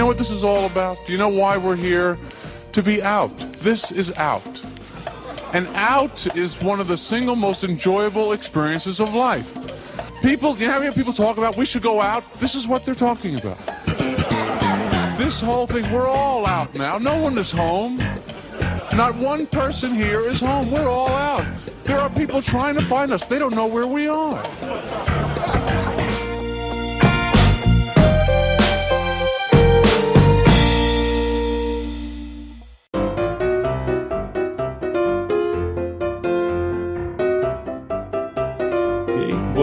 know what this is all about? Do you know why we're here? To be out. This is out. And out is one of the single most enjoyable experiences of life. People, you know how many people talk about we should go out? This is what they're talking about. this whole thing, we're all out now. No one is home. Not one person here is home. We're all out. There are people trying to find us. They don't know where we are.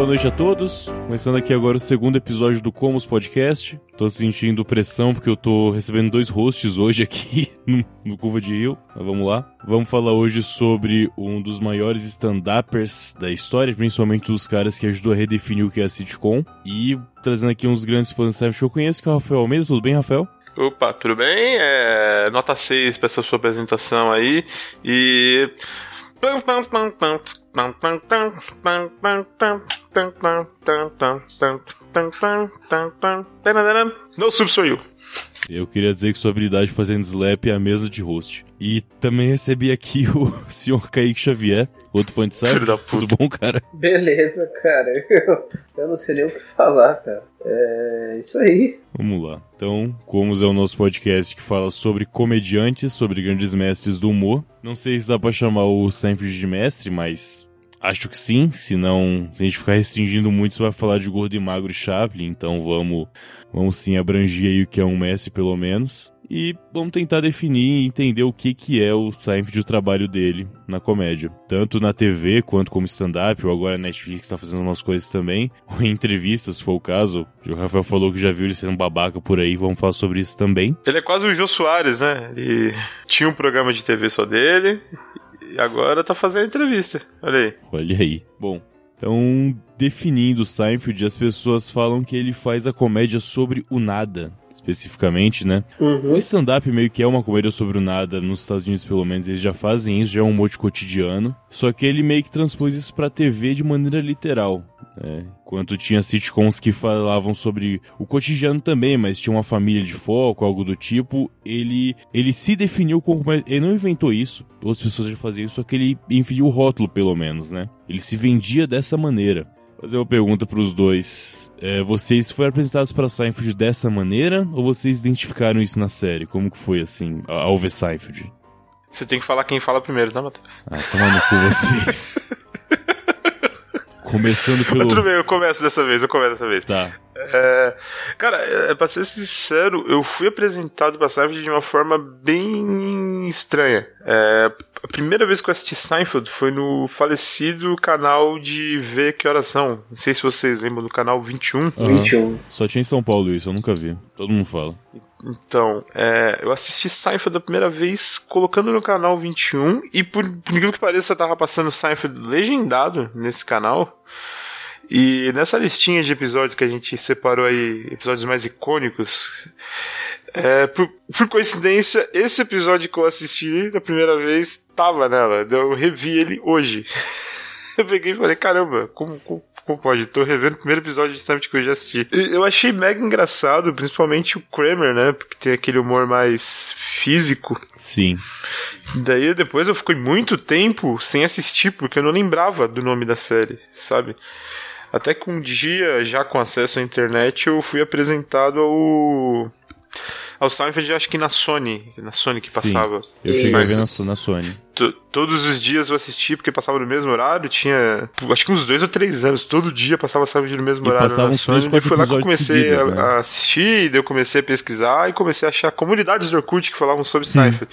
Noite a todos. Começando aqui agora o segundo episódio do Comos Podcast. Tô sentindo pressão porque eu tô recebendo dois hosts hoje aqui no, Curva de Rio. Mas vamos lá. Vamos falar hoje sobre um dos maiores stand-uppers da história, principalmente dos caras que ajudou a redefinir o que é a sitcom. E trazendo aqui uns grandes fãs que eu conheço, que é o Rafael Almeida. Tudo bem, Rafael? Opa, tudo bem? É, nota 6 para essa sua apresentação aí. E. No subsoil. Eu queria dizer que sua habilidade fazendo slap é a mesa de host. E também recebi aqui o senhor Kaique Xavier, outro fã de Cypher. Tudo bom, cara? Beleza, cara. Eu, eu, não sei nem o que falar, cara. É isso aí. Vamos lá. Então, Comos é o nosso podcast que fala sobre comediantes, sobre grandes mestres do humor. Não sei se dá pra chamar o Seinfeld de mestre, mas Acho que sim, senão se a gente ficar restringindo muito, você vai falar de gordo e magro e Chaplin, então vamos, vamos sim abranger aí o que é um Messi pelo menos. E vamos tentar definir e entender o que, que é o Seinfeld o trabalho dele na comédia. Tanto na TV quanto como stand-up, ou agora a Netflix está fazendo umas coisas também, ou em entrevistas, se for o caso. O Rafael falou que já viu ele sendo babaca por aí, vamos falar sobre isso também. Ele é quase o Jô Soares, né? Ele tinha um programa de TV só dele, e agora tá fazendo entrevista. Olha aí. Olha aí. Bom, então, definindo Seinfeld, as pessoas falam que ele faz a comédia sobre o nada, especificamente, né? Uhum. O stand-up meio que é uma comédia sobre o nada, nos Estados Unidos pelo menos, eles já fazem isso, já é um de cotidiano. Só que ele meio que transpôs isso pra TV de maneira literal. É, enquanto tinha sitcoms que falavam sobre o cotidiano também, mas tinha uma família de foco, algo do tipo, ele ele se definiu como ele não inventou isso, outras pessoas já faziam isso, só que ele inferiu o rótulo pelo menos, né? Ele se vendia dessa maneira. Fazer uma pergunta para os dois. É, vocês foram apresentados para Seinfeld dessa maneira ou vocês identificaram isso na série? Como que foi assim, ao ver Seinfeld? Você tem que falar quem fala primeiro, tá, Matheus? Ah, toma no cu vocês. Começando pelo. Mas tudo bem, eu começo dessa vez, eu começo dessa vez. Tá. É, cara, é, pra ser sincero, eu fui apresentado pra Seinfeld de uma forma bem estranha. É, a primeira vez que eu assisti Seinfeld foi no falecido canal de Ver Que Horas São. Não sei se vocês lembram do canal 21. Aham. 21. Só tinha em São Paulo isso, eu nunca vi. Todo mundo fala. Então, é, eu assisti Seinfeld a primeira vez colocando no canal 21 e por, por incrível que pareça, tava passando Seinfeld legendado nesse canal. E nessa listinha de episódios que a gente separou aí, episódios mais icônicos, é, por, por coincidência, esse episódio que eu assisti da primeira vez tava nela. Eu revi ele hoje. Eu peguei e falei, caramba, como, como, como pode? Tô revendo o primeiro episódio de Seinfeld que eu já assisti. E Eu achei mega engraçado, principalmente o Kramer, né? Porque tem aquele humor mais físico. Sim. Daí depois eu fiquei muito tempo sem assistir, porque eu não lembrava do nome da série, sabe? Até que um dia, já com acesso à internet, eu fui apresentado ao. ao Seinfeld, acho que na Sony. Na Sony que Sim. passava. Eu cheguei a ver na, na Sony. To- todos os dias eu assisti porque passava no mesmo horário. Tinha acho que uns dois ou três anos. Todo dia passava Seinfeld no mesmo E horário. passava uns três, quatro Daí foi lá que eu comecei seguidos, a, né? a assistir, daí eu comecei a pesquisar e comecei a achar comunidades do Orkut que falavam sobre Seinfeld.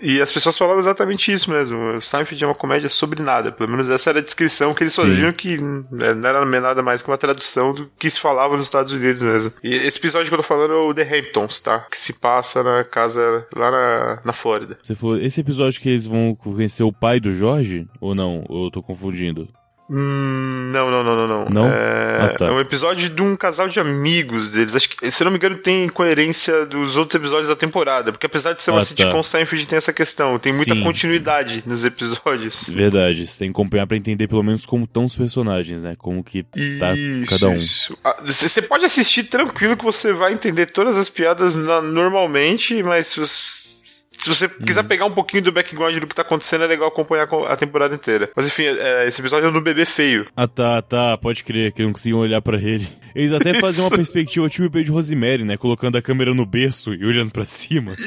E as pessoas falavam exatamente isso mesmo. O Seinfeld é uma comédia sobre nada. Pelo menos essa era a descrição que eles Sim. faziam, que né, não era nada mais que uma tradução do que se falava nos Estados Unidos mesmo. E esse episódio que eu tô falando é o The Hamptons, tá? Que se passa na casa lá na, na Flórida. Você falou, esse episódio que eles vão conhecer o pai do Jorge? Ou não? Ou eu tô confundindo? Hum, não, não, não, não, não. É, Ah, tá. é um episódio de um casal de amigos deles. Acho que, se não me engano, tem coerência dos outros episódios da temporada. Porque apesar de ser uma Ah, sitcom, tá. Seinfeld tem essa questão. Tem muita Sim. continuidade nos episódios. Verdade, você tem que acompanhar pra entender pelo menos como estão os personagens, né? Como que tá Isso, cada um. isso. Ah, Você pode assistir tranquilo que você vai entender todas as piadas na- normalmente, mas se você, se você quiser Uhum. pegar um pouquinho do background do que tá acontecendo, é legal acompanhar co- a temporada inteira. Mas enfim, é, esse episódio é no bebê feio. Ah tá, tá, pode crer que não conseguiam olhar pra ele. Eles até faziam uma Isso. perspectiva tipo de Rosemary, né? Colocando a câmera no berço e olhando pra cima.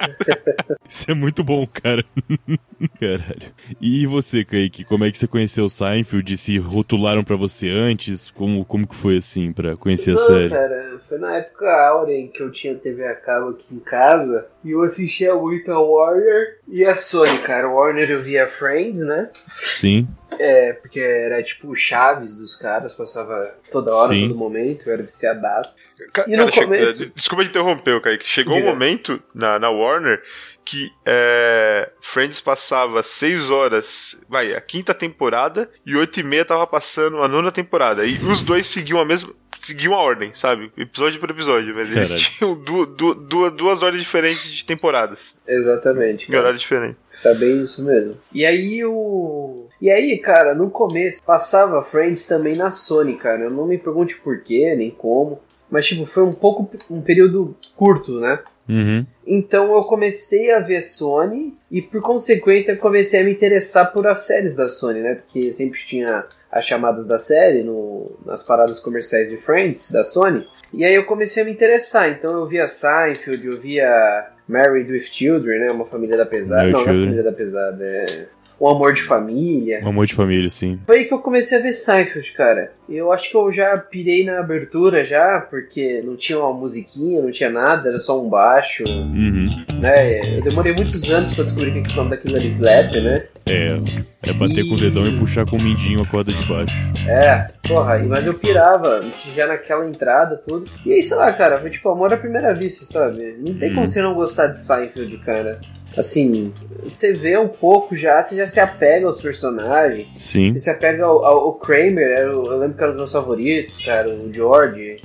Isso é muito bom, cara. Caralho. E você, Kaique, como é que você conheceu o Seinfeld? Se rotularam pra você antes? Como, como que foi, assim, pra conhecer a Não, série? cara, foi na época áurea em que eu tinha TV a cabo aqui em casa e eu assistia muito a Warner e a Sony, cara. Warner eu via Friends, né? Sim, É, porque era tipo o Chaves dos caras, passava toda hora, Sim. todo momento, era viciadaço. Ca- E no che- começo- eh, Desculpa te interromper, Kaique. Chegou um momento na, na Warner que é, Friends passava seis horas, vai, a quinta temporada, e oito e meia tava passando a nona temporada. E os dois seguiam a mesma. Seguiam a ordem, sabe? Episódio por episódio. Mas eles Caralho. tinham du- du- du- duas ordens diferentes de temporadas. Exatamente. Em cara. horário diferente. Tá bem isso mesmo. E aí o. E aí, cara, no começo passava Friends também na Sony, cara. Eu não me pergunte por quê, nem como. Mas, tipo, foi um pouco. um período curto, né? uhum. Então eu comecei a ver Sony e por consequência comecei a me interessar por as séries da Sony, né? Porque sempre tinha as chamadas da série no, nas paradas comerciais de Friends da Sony. E aí eu comecei a me interessar. Então eu via Seinfeld, eu via Married with Children, né? Uma família da pesada. Married não, não é família da pesada, é Um Amor de Família. Um amor de família, sim. Foi aí que eu comecei a ver Seinfeld, cara. Eu acho que eu já pirei na abertura já, porque não tinha uma musiquinha, não tinha nada, era só um baixo Uhum. né? Eu demorei muitos anos pra descobrir que o nome daquilo era Slap, né? É, é bater com o dedão e puxar com o mindinho a corda de baixo. É, porra, e- mas eu pirava já naquela entrada, tudo. E aí, sei lá, cara, foi tipo amor à primeira vista, sabe? Não tem como Hum. você não gostar de Seinfeld, cara. Assim, você vê um pouco já, você já se apega aos personagens. Sim. Você se apega ao, ao- ao Kramer, o- eu lembro que era um dos meus favoritos, cara, o George.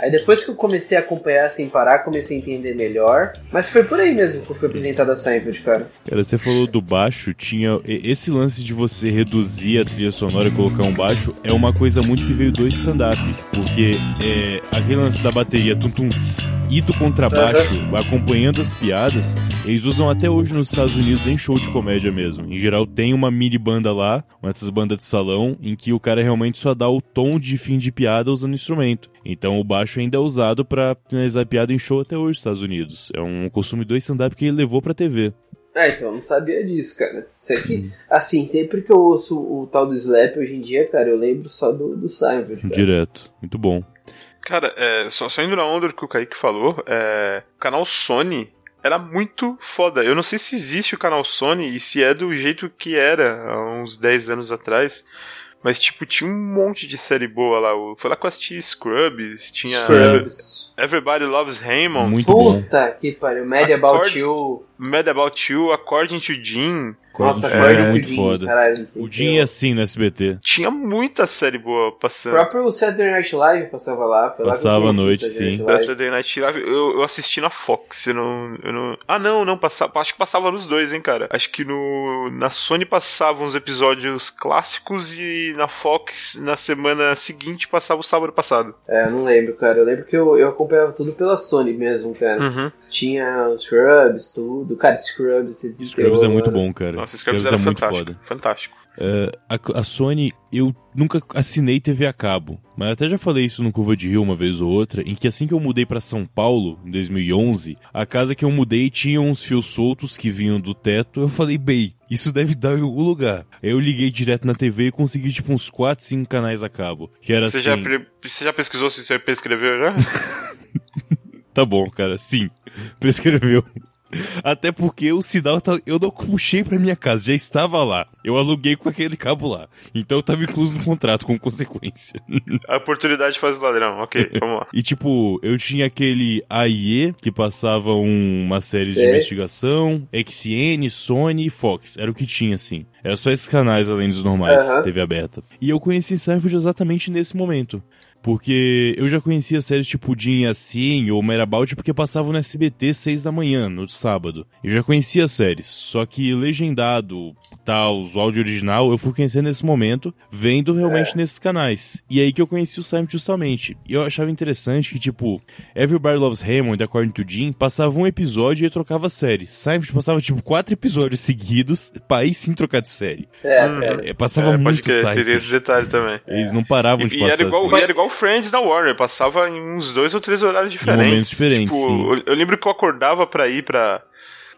Aí depois que eu comecei a acompanhar sem parar, comecei a entender melhor. Mas foi por aí mesmo que foi apresentada a Seinfeld, cara. Cara, você falou do baixo, tinha. Esse lance de você reduzir a trilha sonora e colocar um baixo é uma coisa muito que veio do stand-up. Porque é, aquele lance da bateria tum tum tss, e do contrabaixo, acompanhando as piadas, eles usam até hoje nos Estados Unidos em show de comédia mesmo. Em geral, tem uma mini banda lá, uma dessas bandas de salão, em que o cara realmente só dá o tom de fim de piada usando instrumento. Então o baixo ainda é usado pra finalizar piada em show até hoje nos Estados Unidos. É um costume do stand-up que ele levou pra TV. É, então, eu não sabia disso, cara. Isso aqui, assim, sempre que eu ouço o tal do Slap hoje em dia, cara, eu lembro só do, do Seinfeld, cara. Direto. Muito bom. Cara, é, só, só indo na onda do que o Kaique falou, é, o canal Sony era muito foda. Eu não sei se existe o canal Sony e se é do jeito que era há uns 10 anos atrás. Mas, tipo, tinha um monte de série boa lá. Foi lá que eu assisti Scrubs, tinha Scrubs. Everybody Loves Raymond, Muito bom. Puta que pariu. Mad About You. Mad About You, According to Jim. Nossa, é, According to muito Jim, foda. Caralho, sei O Jim eu- é assim no SBT. Tinha muita série boa O passando. próprio Saturday Night Live passava lá. Foi lá Passava à conheci o noite, Saturday sim. Night Live. Saturday Night Live, eu, eu assisti na Fox, eu não, eu não... Ah, não, não, passava, acho que passava nos dois, hein, cara. Acho que no, na Sony passavam os episódios clássicos e na Fox, na semana seguinte, passava o sábado passado. É, eu não lembro, cara. Eu lembro que eu, eu acompanhava tudo pela Sony mesmo, cara. Uhum. Tinha os Scrubs, tudo. Cara, Scrubs, você desenterrou, Scrubs é muito bom, cara. Nossa, Scrubs é era muito fantástico. foda. Fantástico. É, a, a Sony, eu nunca assinei TV a cabo, mas eu até já falei isso no Curva de Rio uma vez ou outra, em que assim que eu mudei pra São Paulo, em 2011, a casa que eu mudei tinha uns fios soltos que vinham do teto, eu falei, bem, isso deve dar em algum lugar. Aí eu liguei direto na TV e consegui tipo uns 4, 5 canais a cabo, que era Você, assim... já, pre- você já pesquisou se você prescreveu já? Tá bom, cara, sim, prescreveu. Até porque o sinal tá, eu não puxei pra minha casa, já estava lá. Eu aluguei com aquele cabo lá. Então tava incluso no contrato com consequência. A oportunidade faz o ladrão. Ok, vamos lá. E tipo, eu tinha aquele AIE que passava um- uma série de investigação, XN, Sony e Fox. Era o que tinha, assim. Era só esses canais além dos normais, Aham. TV aberta. E eu conheci Seinfeld exatamente nesse momento. Porque eu já conhecia séries tipo Jim Assim ou Merabout porque passavam no SBT 6 da manhã, no sábado. Eu já conhecia as séries, só que legendado, tal, o áudio original, eu fui conhecer nesse momento, vendo realmente nesses canais. E aí que eu conheci o Seinfeld justamente. E eu achava interessante que, tipo, Everybody Loves Raymond, According to Jim, passava um episódio e trocava série. Seinfeld passava, tipo, quatro episódios seguidos pra aí sim trocar de série. É, Hum, é. É, passava É, pode muito crer, teria Seinfeld. esse detalhe também. Eles não paravam E, de e passar era igual, assim. e era igual Friends da Warner, passava em uns dois ou três horários diferentes. momentos diferentes, Tipo, sim. Eu, eu lembro que eu acordava pra ir pra,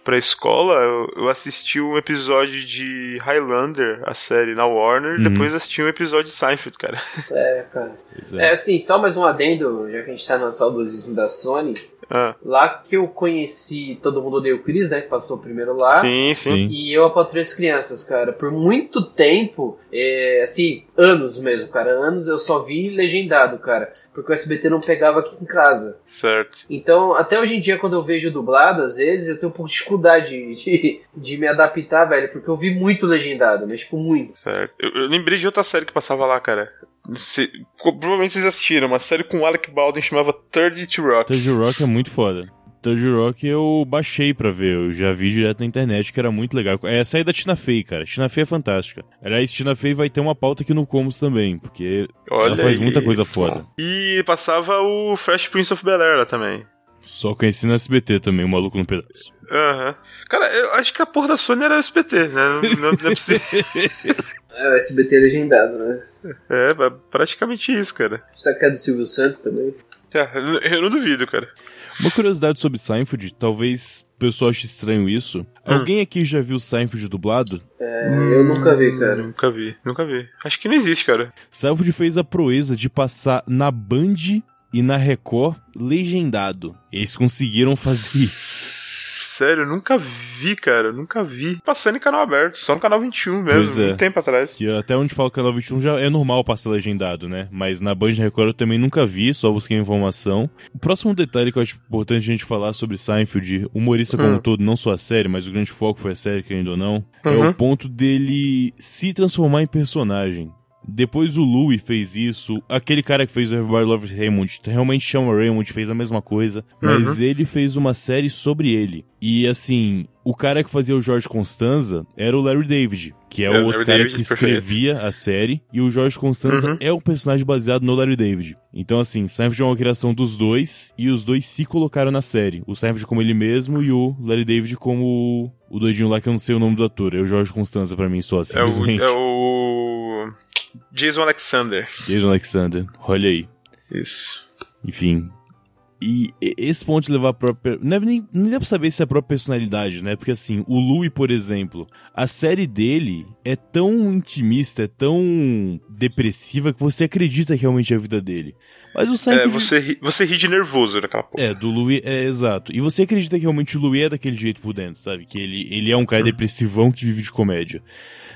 pra escola, eu, eu assisti um episódio de Highlander, a série, na Warner, Uhum. depois assisti um episódio de Seinfeld, cara. É, cara. Pois É, assim, só mais um adendo, já que a gente tá no saudosismo da Sony. Ah, Lá que eu conheci Todo Mundo Odeia o Chris, né? Que passou primeiro lá. sim, sim. Sim. E eu apatrei as crianças, cara. Por muito tempo, é, assim, anos mesmo, cara. Anos eu só vi legendado, cara. Porque o SBT não pegava aqui em casa. Certo. Então, até hoje em dia, quando eu vejo dublado, às vezes eu tenho um pouco de dificuldade de, de me adaptar, velho. Porque eu vi muito legendado, mas tipo, muito. Certo. Eu, eu lembrei de outra série que passava lá, cara. Se- provavelmente vocês assistiram, uma série com o Alec Baldwin chamava Third to Rock. Third Rock é muito foda. Third Rock eu baixei pra ver, eu já vi direto na internet que era muito legal. É a saída da Tina Fey, cara. Tina Fey é fantástica. Aliás, Tina Fey vai ter uma pauta aqui no Comus também, porque ela Olha faz aí. muita coisa foda. E passava o Fresh Prince of Bel-Air lá também. Só conheci no SBT também, o maluco no pedaço. Aham. Cara, eu acho que a porra da Sony era o SPT, né? Não, não, não é possível. É, o SBT legendado, né? É, pra- praticamente isso, cara. Será que é do Silvio Santos também? É, eu não duvido, cara. Uma curiosidade sobre Seinfeld, talvez o pessoal ache estranho isso. Alguém aqui já viu Seinfeld dublado? É, eu nunca vi, cara. Nunca vi, nunca vi. Acho que não existe, cara. Seinfeld fez a proeza de passar na Band e na Record legendado. Eles conseguiram fazer isso. Sério, eu nunca vi, cara. Nunca vi. Passando em canal aberto, só no canal 21 mesmo, Pois é. muito tempo atrás. Que até onde fala o canal 21 já é normal passar legendado, né? Mas na Band Record eu também nunca vi, só busquei informação. O próximo detalhe que eu acho importante a gente falar sobre Seinfeld, humorista como Hum. um todo, não só a série, mas o grande foco foi a série, querendo ou não, é Uhum. o ponto dele se transformar em personagem. Depois o Louis fez isso, aquele cara que fez o Everybody Loves Raymond, realmente chama Raymond, fez a mesma coisa, mas Uhum. ele fez uma série sobre ele. E assim, o cara que fazia o Jorge Constanza era o Larry David, que é, É, o Larry outro cara David, que perfeito. escrevia a série, e o Jorge Constanza Uhum. é um personagem baseado no Larry David. Então assim, Seinfeld é uma criação dos dois, e os dois se colocaram na série. O Seinfeld como ele mesmo, e o Larry David como o doidinho lá que eu não sei o nome do ator. É o Jorge Constanza pra mim só, É o, simplesmente. é o. Jason Alexander. Jason Alexander, olha aí. Isso. Enfim. E esse ponto de levar a própria. Não, é nem, nem dá pra saber se é a própria personalidade, né? Porque assim, o Louis, por exemplo, a série dele é tão intimista, é tão depressiva que você acredita que realmente é a vida dele. Mas o É, Seinfeld. você, ri, você ri de nervoso naquela porra. É, do Louis, é exato. E você acredita que realmente o Louis é daquele jeito por dentro, sabe? Que ele, ele é um cara depressivão que vive de comédia.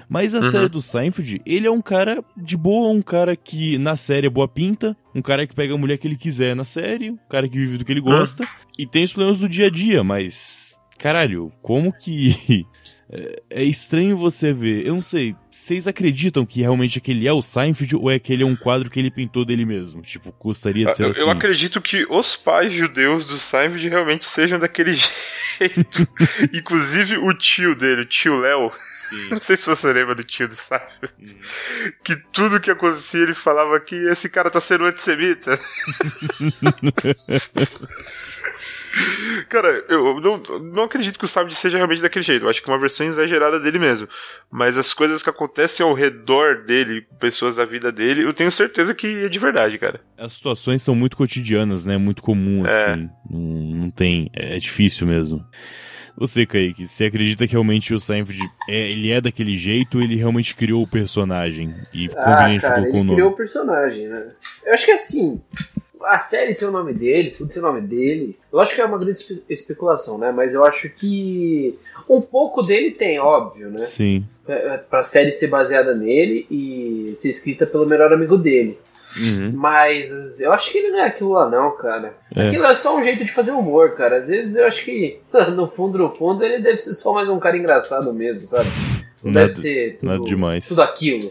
Mas a Uhum. série do Seinfeld, ele é um cara de boa, um cara que na série é boa pinta, um cara que pega a mulher que ele quiser na série, um cara que vive do que ele gosta, e tem os problemas do dia a dia, mas. Caralho, como que. É, é estranho você ver. Eu não sei, vocês acreditam que realmente aquele é o Seinfeld ou é que ele é um quadro que ele pintou dele mesmo? Tipo, gostaria de ser Eu, assim. eu acredito que os pais judeus do Seinfeld realmente sejam daquele jeito. Inclusive o tio dele, o tio Léo. Não sei se você lembra do tio do Seinfeld. Que tudo que acontecia ele falava que esse cara tá sendo antissemita. Cara, eu não, não acredito que o Seinfeld seja realmente daquele jeito. Eu acho que é uma versão exagerada dele mesmo. Mas as coisas que acontecem ao redor dele, pessoas da vida dele, eu tenho certeza que é de verdade, cara. As situações são muito cotidianas, né? Muito comum, É. assim. Não, não tem. É difícil mesmo. Você, Kaique, você acredita que realmente o Seinfeld é, ele é daquele jeito ou ele realmente criou o personagem? E Ah, conveniente cara, colocou o ele nome? criou o personagem, né? Eu acho que assim, a série tem o nome dele, tudo tem o nome dele. Eu acho que é uma grande espe- especulação, né? Mas eu acho que um pouco dele tem, óbvio, né? Sim. É, é, Pra série ser baseada nele e ser escrita pelo melhor amigo dele. Uhum. Mas eu acho que ele não é aquilo lá, não, cara. É. Aquilo é só um jeito de fazer humor, cara. Às vezes eu acho que, no fundo, no fundo, ele deve ser só mais um cara engraçado mesmo, sabe? Não Nada- deve ser tudo, nada demais. tudo aquilo.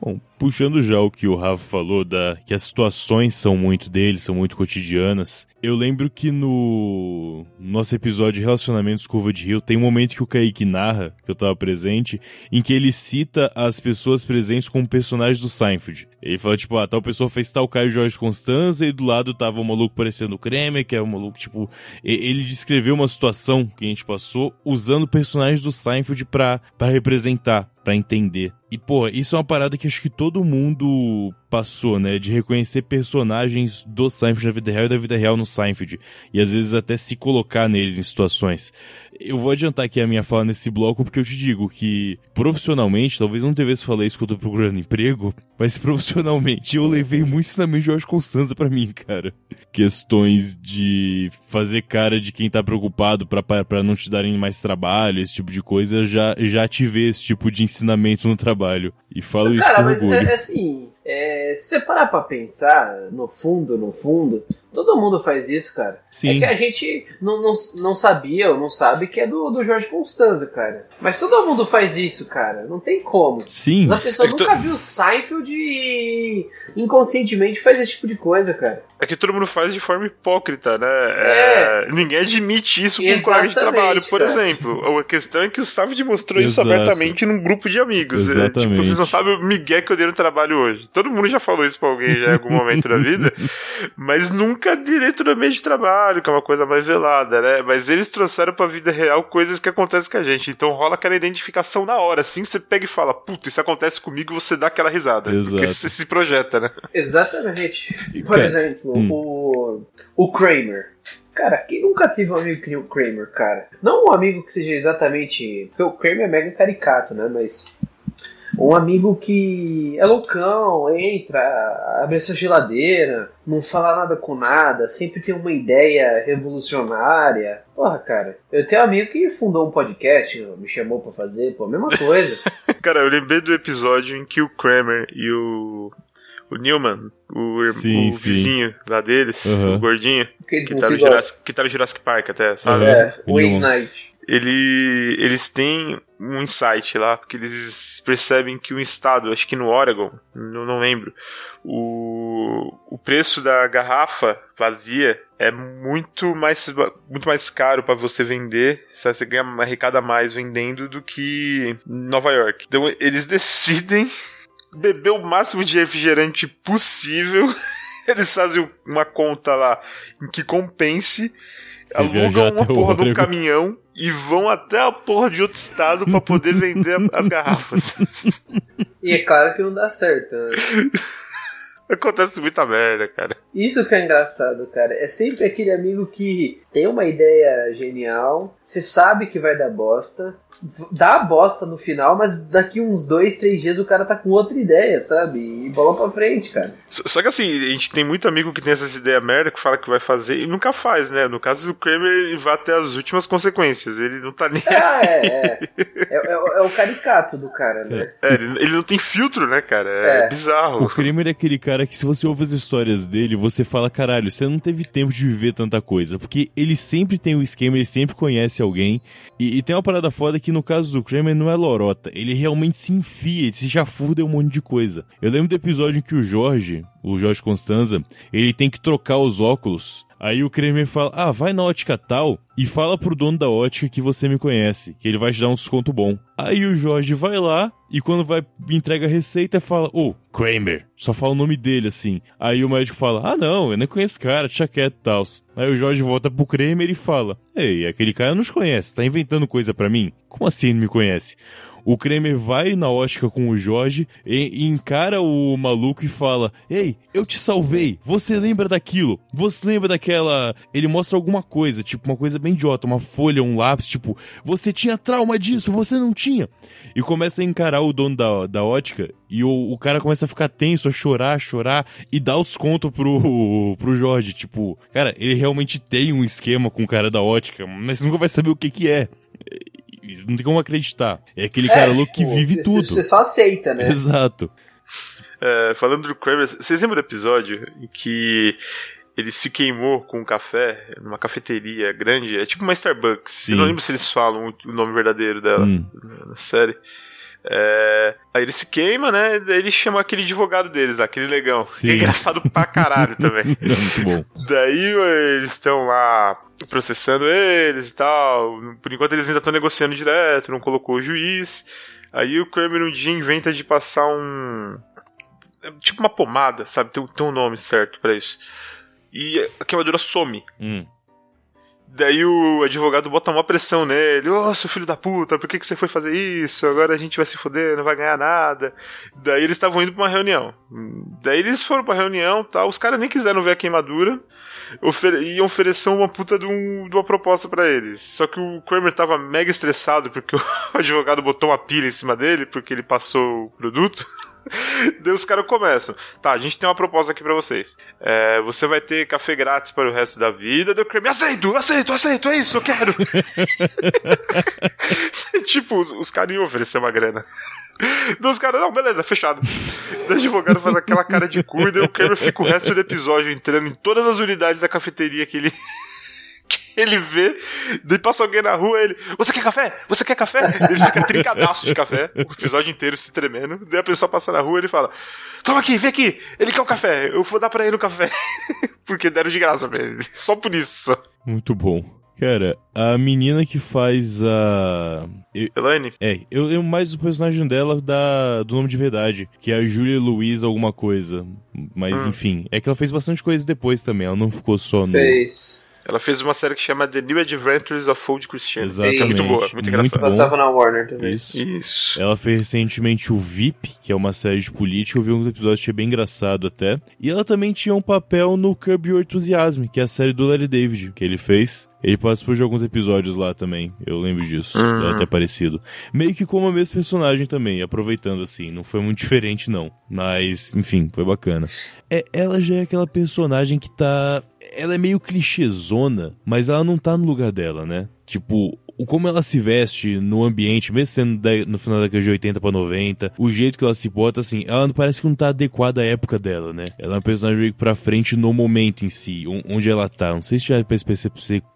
Bom, puxando já o que o Rafa falou, da, que as situações são muito dele, são muito cotidianas. Eu lembro que no nosso episódio de Relacionamentos Curva de Rio, tem um momento que o Kaique narra, que eu tava presente, em que ele cita as pessoas presentes como personagens do Seinfeld. Ele fala, tipo, ah, tal pessoa fez tal Caio Jorge Constanza e do lado tava o maluco parecendo o Kremer, que é o maluco, tipo... Ele descreveu uma situação que a gente passou usando personagens do Seinfeld pra, pra representar, pra entender. E, pô, isso é uma parada que acho que todo mundo passou, né? De reconhecer personagens do Seinfeld na vida real e da vida real no Seinfeld. E às vezes até se colocar neles em situações. Eu vou adiantar aqui a minha fala nesse bloco porque eu te digo que profissionalmente, talvez não devesse falar isso quando eu tô procurando emprego, mas profissionalmente eu levei muito ensinamento de Jorge Constanza pra mim, cara. Questões de fazer cara de quem tá preocupado pra não te darem mais trabalho, esse tipo de coisa, já, já tive esse tipo de ensinamento no trabalho. E falo isso Cara, com mas orgulho. é, é assim, é, se você parar pra pensar, no fundo, no fundo, todo mundo faz isso, cara. É Sim. que a gente não, não, não sabia ou não sabe que é do, do Jorge Constanza, cara. Mas todo mundo faz isso, cara. Não tem como. Sim. Mas a pessoa É nunca viu Seinfeld e inconscientemente faz esse tipo de coisa, cara. É que todo mundo faz de forma hipócrita, né? É, Ninguém admite isso com um colega de trabalho, por cara. exemplo. A questão é que o mostrou isso Exato. abertamente num grupo de amigos. É, Exatamente. tipo, vocês não sabem o migué que eu dei no trabalho hoje. Todo mundo já falou isso pra alguém já em algum momento da vida, mas nunca direto no ambiente de trabalho, que é uma coisa mais velada, né? Mas eles trouxeram pra vida real coisas que acontecem com a gente. Então rola aquela identificação na hora. Assim você pega e fala, puta, isso acontece comigo, você dá aquela risada. Exato. Porque você se projeta, né? Exatamente. Por exemplo, hum. o, o Kramer. Cara, quem nunca teve um amigo que nem o Kramer, cara? Não um amigo que seja exatamente. Porque o Kramer é mega caricato, né? Mas. Um amigo que é loucão, entra, abre a sua geladeira, não fala nada com nada, sempre tem uma ideia revolucionária. Porra, cara, eu tenho um amigo que fundou um podcast, me chamou pra fazer, pô, mesma coisa. Cara, eu lembrei do episódio em que o Kramer e o, o Newman, o, Sim, o sim. vizinho lá deles, Aham. o gordinho, Que eles que tá, no. Jurassic, que tá no Jurassic Park até, sabe? É, o. Ignite. Ele, eles têm um insight lá, porque eles percebem que o estado, acho que no Oregon, não, não lembro, o, o preço da garrafa vazia é muito mais, muito mais caro para você vender, sabe? você ganha uma arrecada mais vendendo do que Nova York. Então eles decidem beber o máximo de refrigerante possível. Eles fazem uma conta lá em que compense, Você alugam uma porra de um caminhão e vão até a porra de outro estado para poder vender as garrafas. E é claro que não dá certo, né? Acontece muita merda, cara. Isso que é engraçado, cara. É sempre aquele amigo que tem uma ideia genial, você sabe que vai dar bosta, dá bosta no final, mas daqui uns dois, três dias o cara tá com outra ideia, sabe? E bola pra frente, cara. Só que assim, a gente tem muito amigo que tem essas ideias merda, que fala que vai fazer e nunca faz, né? No caso do Kramer, ele vai até as últimas consequências. Ele não tá nem. Ah, é, é. É, é o- é o caricato do cara, né? É, ele, ele não tem filtro, né, cara? É, É. bizarro. O Kramer é aquele cara que, se você ouve as histórias dele, você fala, caralho, você não teve tempo de viver tanta coisa. Porque ele sempre tem um esquema, ele sempre conhece alguém. E, e tem uma parada foda que, no caso do Kramer, não é lorota. Ele realmente se enfia, ele se fudeu um monte de coisa. Eu lembro do episódio em que o Jorge, o Jorge Constanza, ele tem que trocar os óculos. Aí o Kramer fala, ah, vai na ótica tal e fala pro dono da ótica que você me conhece, que ele vai te dar um desconto bom. Aí o Jorge vai lá e quando vai entrega a receita fala, ô, Kramer, só fala o nome dele assim. Aí o médico fala, ah não, eu nem conheço esse cara, deixa quieto e tal. Aí o Jorge volta pro Kramer e fala, ei, aquele cara não te conhece, tá inventando coisa pra mim? Como assim ele me conhece? O Kramer vai na ótica com o Jorge e, encara o maluco e fala: Ei, eu te salvei. Você lembra daquilo? Você lembra daquela. Ele mostra alguma coisa, tipo uma coisa bem idiota, uma folha, um lápis, tipo, você tinha trauma disso, você não tinha. E começa a encarar o dono da, da ótica e o, o cara começa a ficar tenso, a chorar, a chorar e dá os contos pro, pro Jorge. Tipo, cara, ele realmente tem um esquema com o cara da ótica, mas nunca vai saber o que que é. Não tem como acreditar. É aquele é, cara louco que pô, vive cê, tudo. Você só aceita, né? Exato. É, falando do Kramer, vocês lembram do episódio em que ele se queimou com um café numa cafeteria grande? É tipo uma Starbucks. Sim. Eu não lembro se eles falam o nome verdadeiro dela hum. na série. É... Aí ele se queima, né? Daí ele chama aquele advogado deles, aquele legão. Sim. É engraçado pra caralho também. Muito bom. Daí eles estão lá processando eles e tal. Por enquanto eles ainda estão negociando direto, não colocou o juiz. Aí o Kramer um dia inventa de passar um. Tipo uma pomada, sabe? Tem, tem um nome certo para isso. E a queimadura some. Hum. Daí o advogado bota uma pressão nele. Ô, oh, seu filho da puta, por que, que você foi fazer isso? Agora a gente vai se foder, não vai ganhar nada. Daí eles estavam indo pra uma reunião. Daí eles foram pra reunião tal. Os caras nem quiseram ver a queimadura. Ofere iam oferecer uma puta de, um, de uma proposta para eles. Só que o Kramer tava mega estressado porque o advogado botou uma pilha em cima dele porque ele passou o produto. Daí os caras começam. Tá, a gente tem uma proposta aqui para vocês. É, você vai ter café grátis para o resto da vida. O Kramer, aceito, aceito, aceito, é isso, eu quero. tipo, os, os caras iam oferecer uma grana. Dos caras, não, beleza, fechado. O advogado faz aquela cara de cu e o Kramer fica o resto do episódio entrando em todas as unidades da cafeteria que ele. Que ele vê, daí passa alguém na rua ele, você quer café? Você quer café? Ele fica trincadaço de café, o episódio inteiro se tremendo, daí a pessoa passa na rua e ele fala, toma aqui, vem aqui, ele quer o um café, eu vou dar pra ele o um café. Porque deram de graça pra ele, só por isso. Muito bom. Cara, a menina que faz a. Elaine? É, eu lembro mais do personagem dela da, do nome de verdade, que é a Julia Louise alguma coisa. Mas hum. enfim, é que ela fez bastante coisa depois também, ela não ficou só no. Fez. Ela fez uma série que chama The New Adventures of Old Christian. Exatamente. Muito boa, muito, muito engraçada. Passava na Warner também. Isso. Isso. Ela fez recentemente o VIP, que é uma série de política. Eu vi alguns episódios, achei bem engraçado até. E ela também tinha um papel no Curb Your Enthusiasm, que é a série do Larry David, que ele fez. Ele participou de alguns episódios lá também, eu lembro disso. Uhum. É até parecido. Meio que como a mesma personagem também, aproveitando assim. Não foi muito diferente, não. Mas, enfim, foi bacana. É, ela já é aquela personagem que tá. Ela é meio clichêzona, mas ela não tá no lugar dela, né? Tipo, como ela se veste no ambiente, mesmo sendo no final da década de 80 pra 90, o jeito que ela se bota, assim, ela parece que não tá adequada à época dela, né? Ela é uma personagem meio pra frente no momento em si, onde ela tá. Não sei se já fez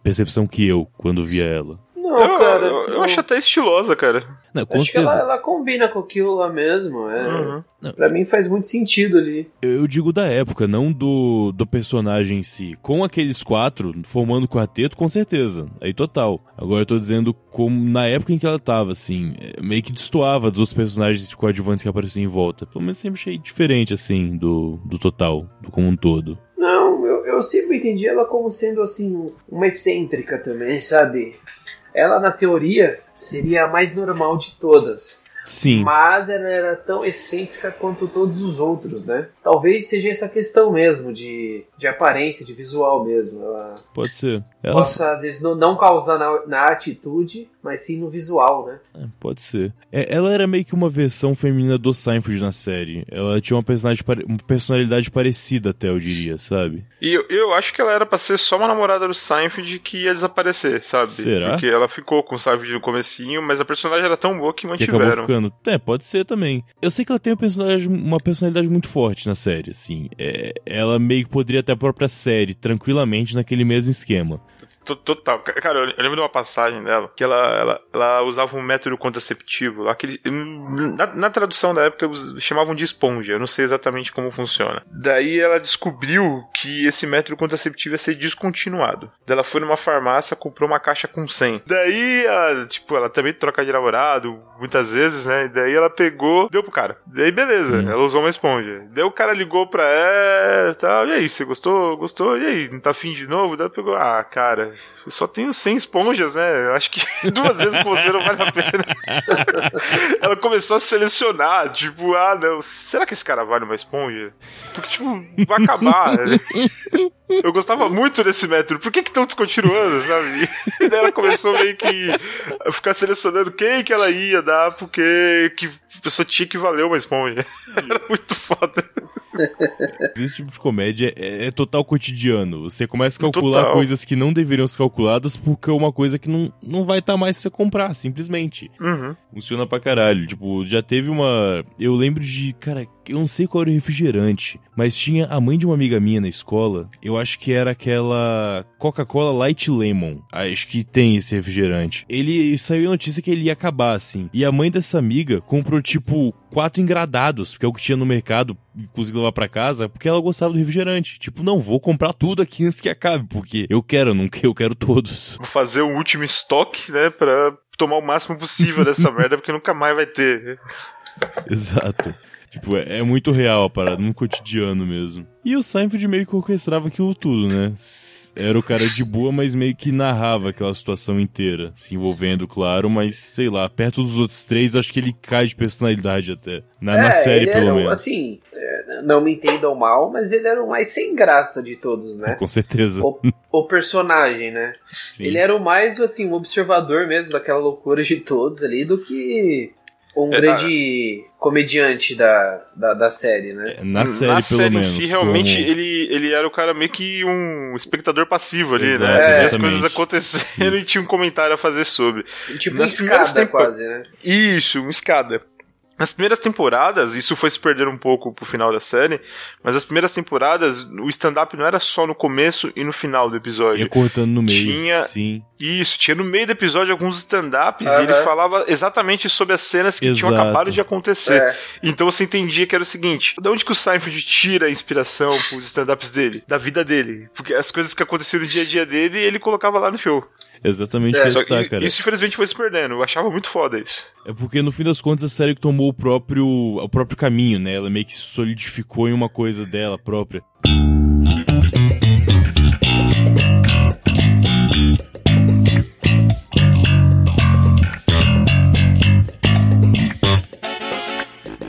percepção que eu quando via ela. Não, eu, cara. Eu, eu acho até estilosa, cara. Não, com acho certeza. que ela, ela, combina com aquilo lá mesmo. É. Uhum. Pra mim faz muito sentido ali. Eu, digo da época, não do, do personagem em si. Com aqueles quatro, formando o quarteto, com certeza. Aí total. Agora eu tô dizendo como na época em que ela tava, assim, é, meio que destoava dos personagens coadjuvantes que apareciam em volta. Pelo menos sempre achei diferente, assim, do, do total, do como um todo. Não, eu, eu sempre entendi ela como sendo, assim, uma excêntrica também, sabe? Ela, na teoria, seria a mais normal de todas. Sim. Mas ela era tão excêntrica quanto todos os outros, né? Talvez seja essa questão mesmo de, de aparência, de visual mesmo. Ela Pode ser. Ela... Possa, às vezes, não, não causar na, na atitude, mas sim no visual, né? É, pode ser. É, ela era meio que uma versão feminina do Seinfeld na série. Ela tinha uma personalidade, uma personalidade parecida até, eu diria, sabe? E eu, eu acho que ela era pra ser só uma namorada do Seinfeld que ia desaparecer, sabe? Será? Porque ela ficou com o Seinfeld no comecinho, mas a personagem era tão boa que mantiveram. Que é, pode ser também. Eu sei que ela tem uma personalidade, uma personalidade muito forte na série, assim. É, ela meio que poderia ter a própria série, tranquilamente, naquele mesmo esquema. Total. Cara, eu lembro de uma passagem dela que ela, ela, ela usava um método contraceptivo. Aquele, na, na tradução da época chamavam de esponja. Eu não sei exatamente como funciona. Daí ela descobriu que esse método contraceptivo ia ser descontinuado. Daí ela foi numa farmácia, comprou uma caixa com 100. Daí, ela, tipo, ela também troca de namorado muitas vezes. né? Daí ela pegou, deu pro cara. Daí beleza, Hum. ela usou uma esponja. Daí o cara ligou pra ela e tal. E aí, você gostou? Gostou? E aí, não tá afim de novo? Daí pegou, ah, cara, eu só tenho 100 esponjas, né? Eu acho que duas vezes com você não vale a pena. ela começou a selecionar, tipo, ah, não, será que esse cara vale uma esponja? Porque, tipo, vai acabar. né? Eu gostava muito desse método. Por que estão descontinuando, sabe? E daí ela começou meio que a ficar selecionando quem que ela ia dar, porque que pessoa tinha que valer uma esponja. Era muito foda. Esse tipo de comédia é, é total cotidiano. Você começa a calcular Total. coisas que não deveriam ser calculadas porque é uma coisa que não, não vai estar mais se você comprar, simplesmente. Uhum. Funciona pra caralho. Tipo, já teve uma. Eu lembro de. Cara, eu não sei qual era o refrigerante, mas tinha a mãe de uma amiga minha na escola. Eu acho que era aquela Coca-Cola Light Lemon. Acho que tem esse refrigerante. Ele saiu a notícia que ele ia acabar, assim. E a mãe dessa amiga comprou, tipo, quatro engradados, porque é o que tinha no mercado e conseguiu levar pra casa, porque ela gostava do refrigerante. Tipo, não, vou comprar tudo aqui antes que acabe, porque eu quero, não que eu quero todos. Vou fazer o último estoque, né, pra tomar o máximo possível dessa merda, porque nunca mais vai ter. Exato. Tipo, é, é muito real a parada, no cotidiano mesmo. E o Seinfeld meio que orquestrava aquilo tudo, né? Era o cara de boa, mas meio que narrava aquela situação inteira, se envolvendo, claro, mas sei lá, perto dos outros três, acho que ele cai de personalidade até. Na, na É, série, ele pelo era, menos. Assim, é, não me entendam mal, mas ele era o mais sem graça de todos, né? Com certeza. O, o personagem, né? Sim. Ele era o mais, assim, um observador mesmo daquela loucura de todos ali, do que um É, grande comediante da, da, da série, né? É, Na série, Na pelo série menos. em si, realmente, como- ele, ele era o cara meio que um espectador passivo ali, Exato, né? Via as coisas acontecendo Isso. e tinha um comentário a fazer sobre. Tipo, Nas uma escada tempo- quase, né? Isso, uma escada. Nas primeiras temporadas, isso foi se perder um pouco pro final da série, mas as primeiras temporadas, o stand-up não era só no começo e no final do episódio. Ia cortando no meio. Tinha- Sim. Isso, tinha no meio do episódio alguns stand-ups Aham. e ele falava exatamente sobre as cenas que tinham Exato. acabado de acontecer. É. Então você entendia que era o seguinte: de onde que o Seinfeld tira a inspiração pros stand-ups dele? Da vida dele. Porque as coisas que aconteciam no dia a dia dele, ele colocava lá no show. Exatamente É, o que Só está, cara. isso infelizmente foi se perdendo. Eu achava muito foda isso. É porque no fim das contas a série que tomou o próprio, o próprio caminho, né? Ela meio que se solidificou em uma coisa dela própria.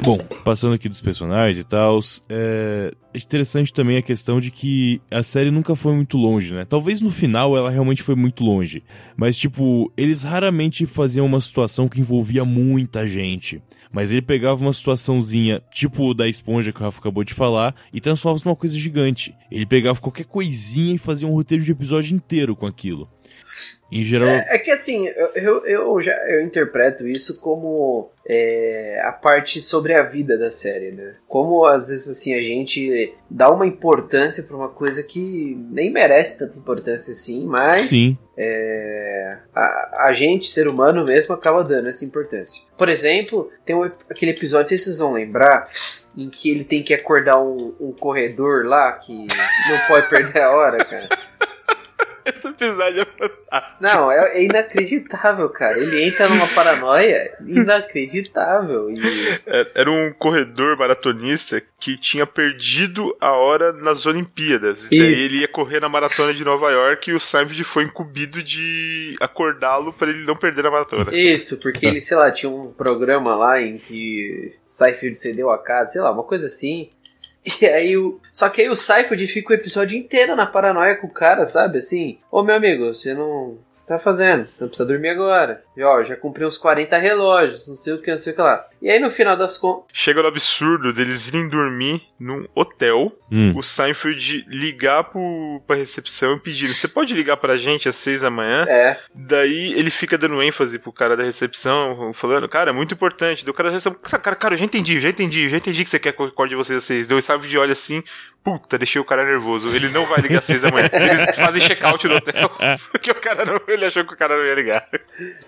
Bom, passando aqui dos personagens e tal, é interessante também a questão de que a série nunca foi muito longe, né? Talvez no final ela realmente foi muito longe, mas tipo, eles raramente faziam uma situação que envolvia muita gente. Mas ele pegava uma situaçãozinha, tipo da esponja que o Rafa acabou de falar, e transformava numa coisa gigante. Ele pegava qualquer coisinha e fazia um roteiro de episódio inteiro com aquilo. Em geral, É, é que assim, eu, eu, já eu interpreto isso como é, a parte sobre a vida da série, né? Como às vezes assim a gente dá uma importância pra uma coisa que nem merece tanta importância assim, mas sim. é, a, a gente, ser humano mesmo, acaba dando essa importância. Por exemplo, tem um aquele episódio, se vocês vão lembrar, em que ele tem que acordar um, um corredor lá que não pode perder a hora, cara. Esse episódio é fantástico. Não, é, é inacreditável, cara. Ele entra numa paranoia inacreditável. E, É, Era um corredor maratonista que tinha perdido a hora nas Olimpíadas. E daí Isso. ele ia correr na maratona de Nova York e o Seinfeld foi incumbido de acordá-lo para ele não perder a maratona. isso, porque ele, sei lá, tinha um programa lá em que Seinfeld cedeu a casa, sei lá, uma coisa assim. E aí o. Só que aí o Seinfeld fica o episódio inteiro na paranoia com o cara, sabe? Assim, ô meu amigo, você não. O que você tá fazendo? Você não precisa dormir agora. E, ó, já comprei uns 40 relógios, não sei o que, não sei o que lá. E aí no final das contas. Chega no absurdo deles irem dormir num hotel, Hum. o Seinfeld ligar pro, pra recepção e pedir: Você pode ligar pra gente às seis da manhã? É, Daí ele fica dando ênfase pro cara da recepção, falando, cara, é muito importante. Daí o cara da recepção, cara, cara, eu já entendi, já entendi, já entendi que você quer que eu acorde vocês às seis. Daí o Seinfeld olha assim, puta, deixei o cara nervoso, ele não vai ligar às seis da manhã. Eles fazem check-out no hotel, porque o cara não, ele achou que o cara não ia ligar.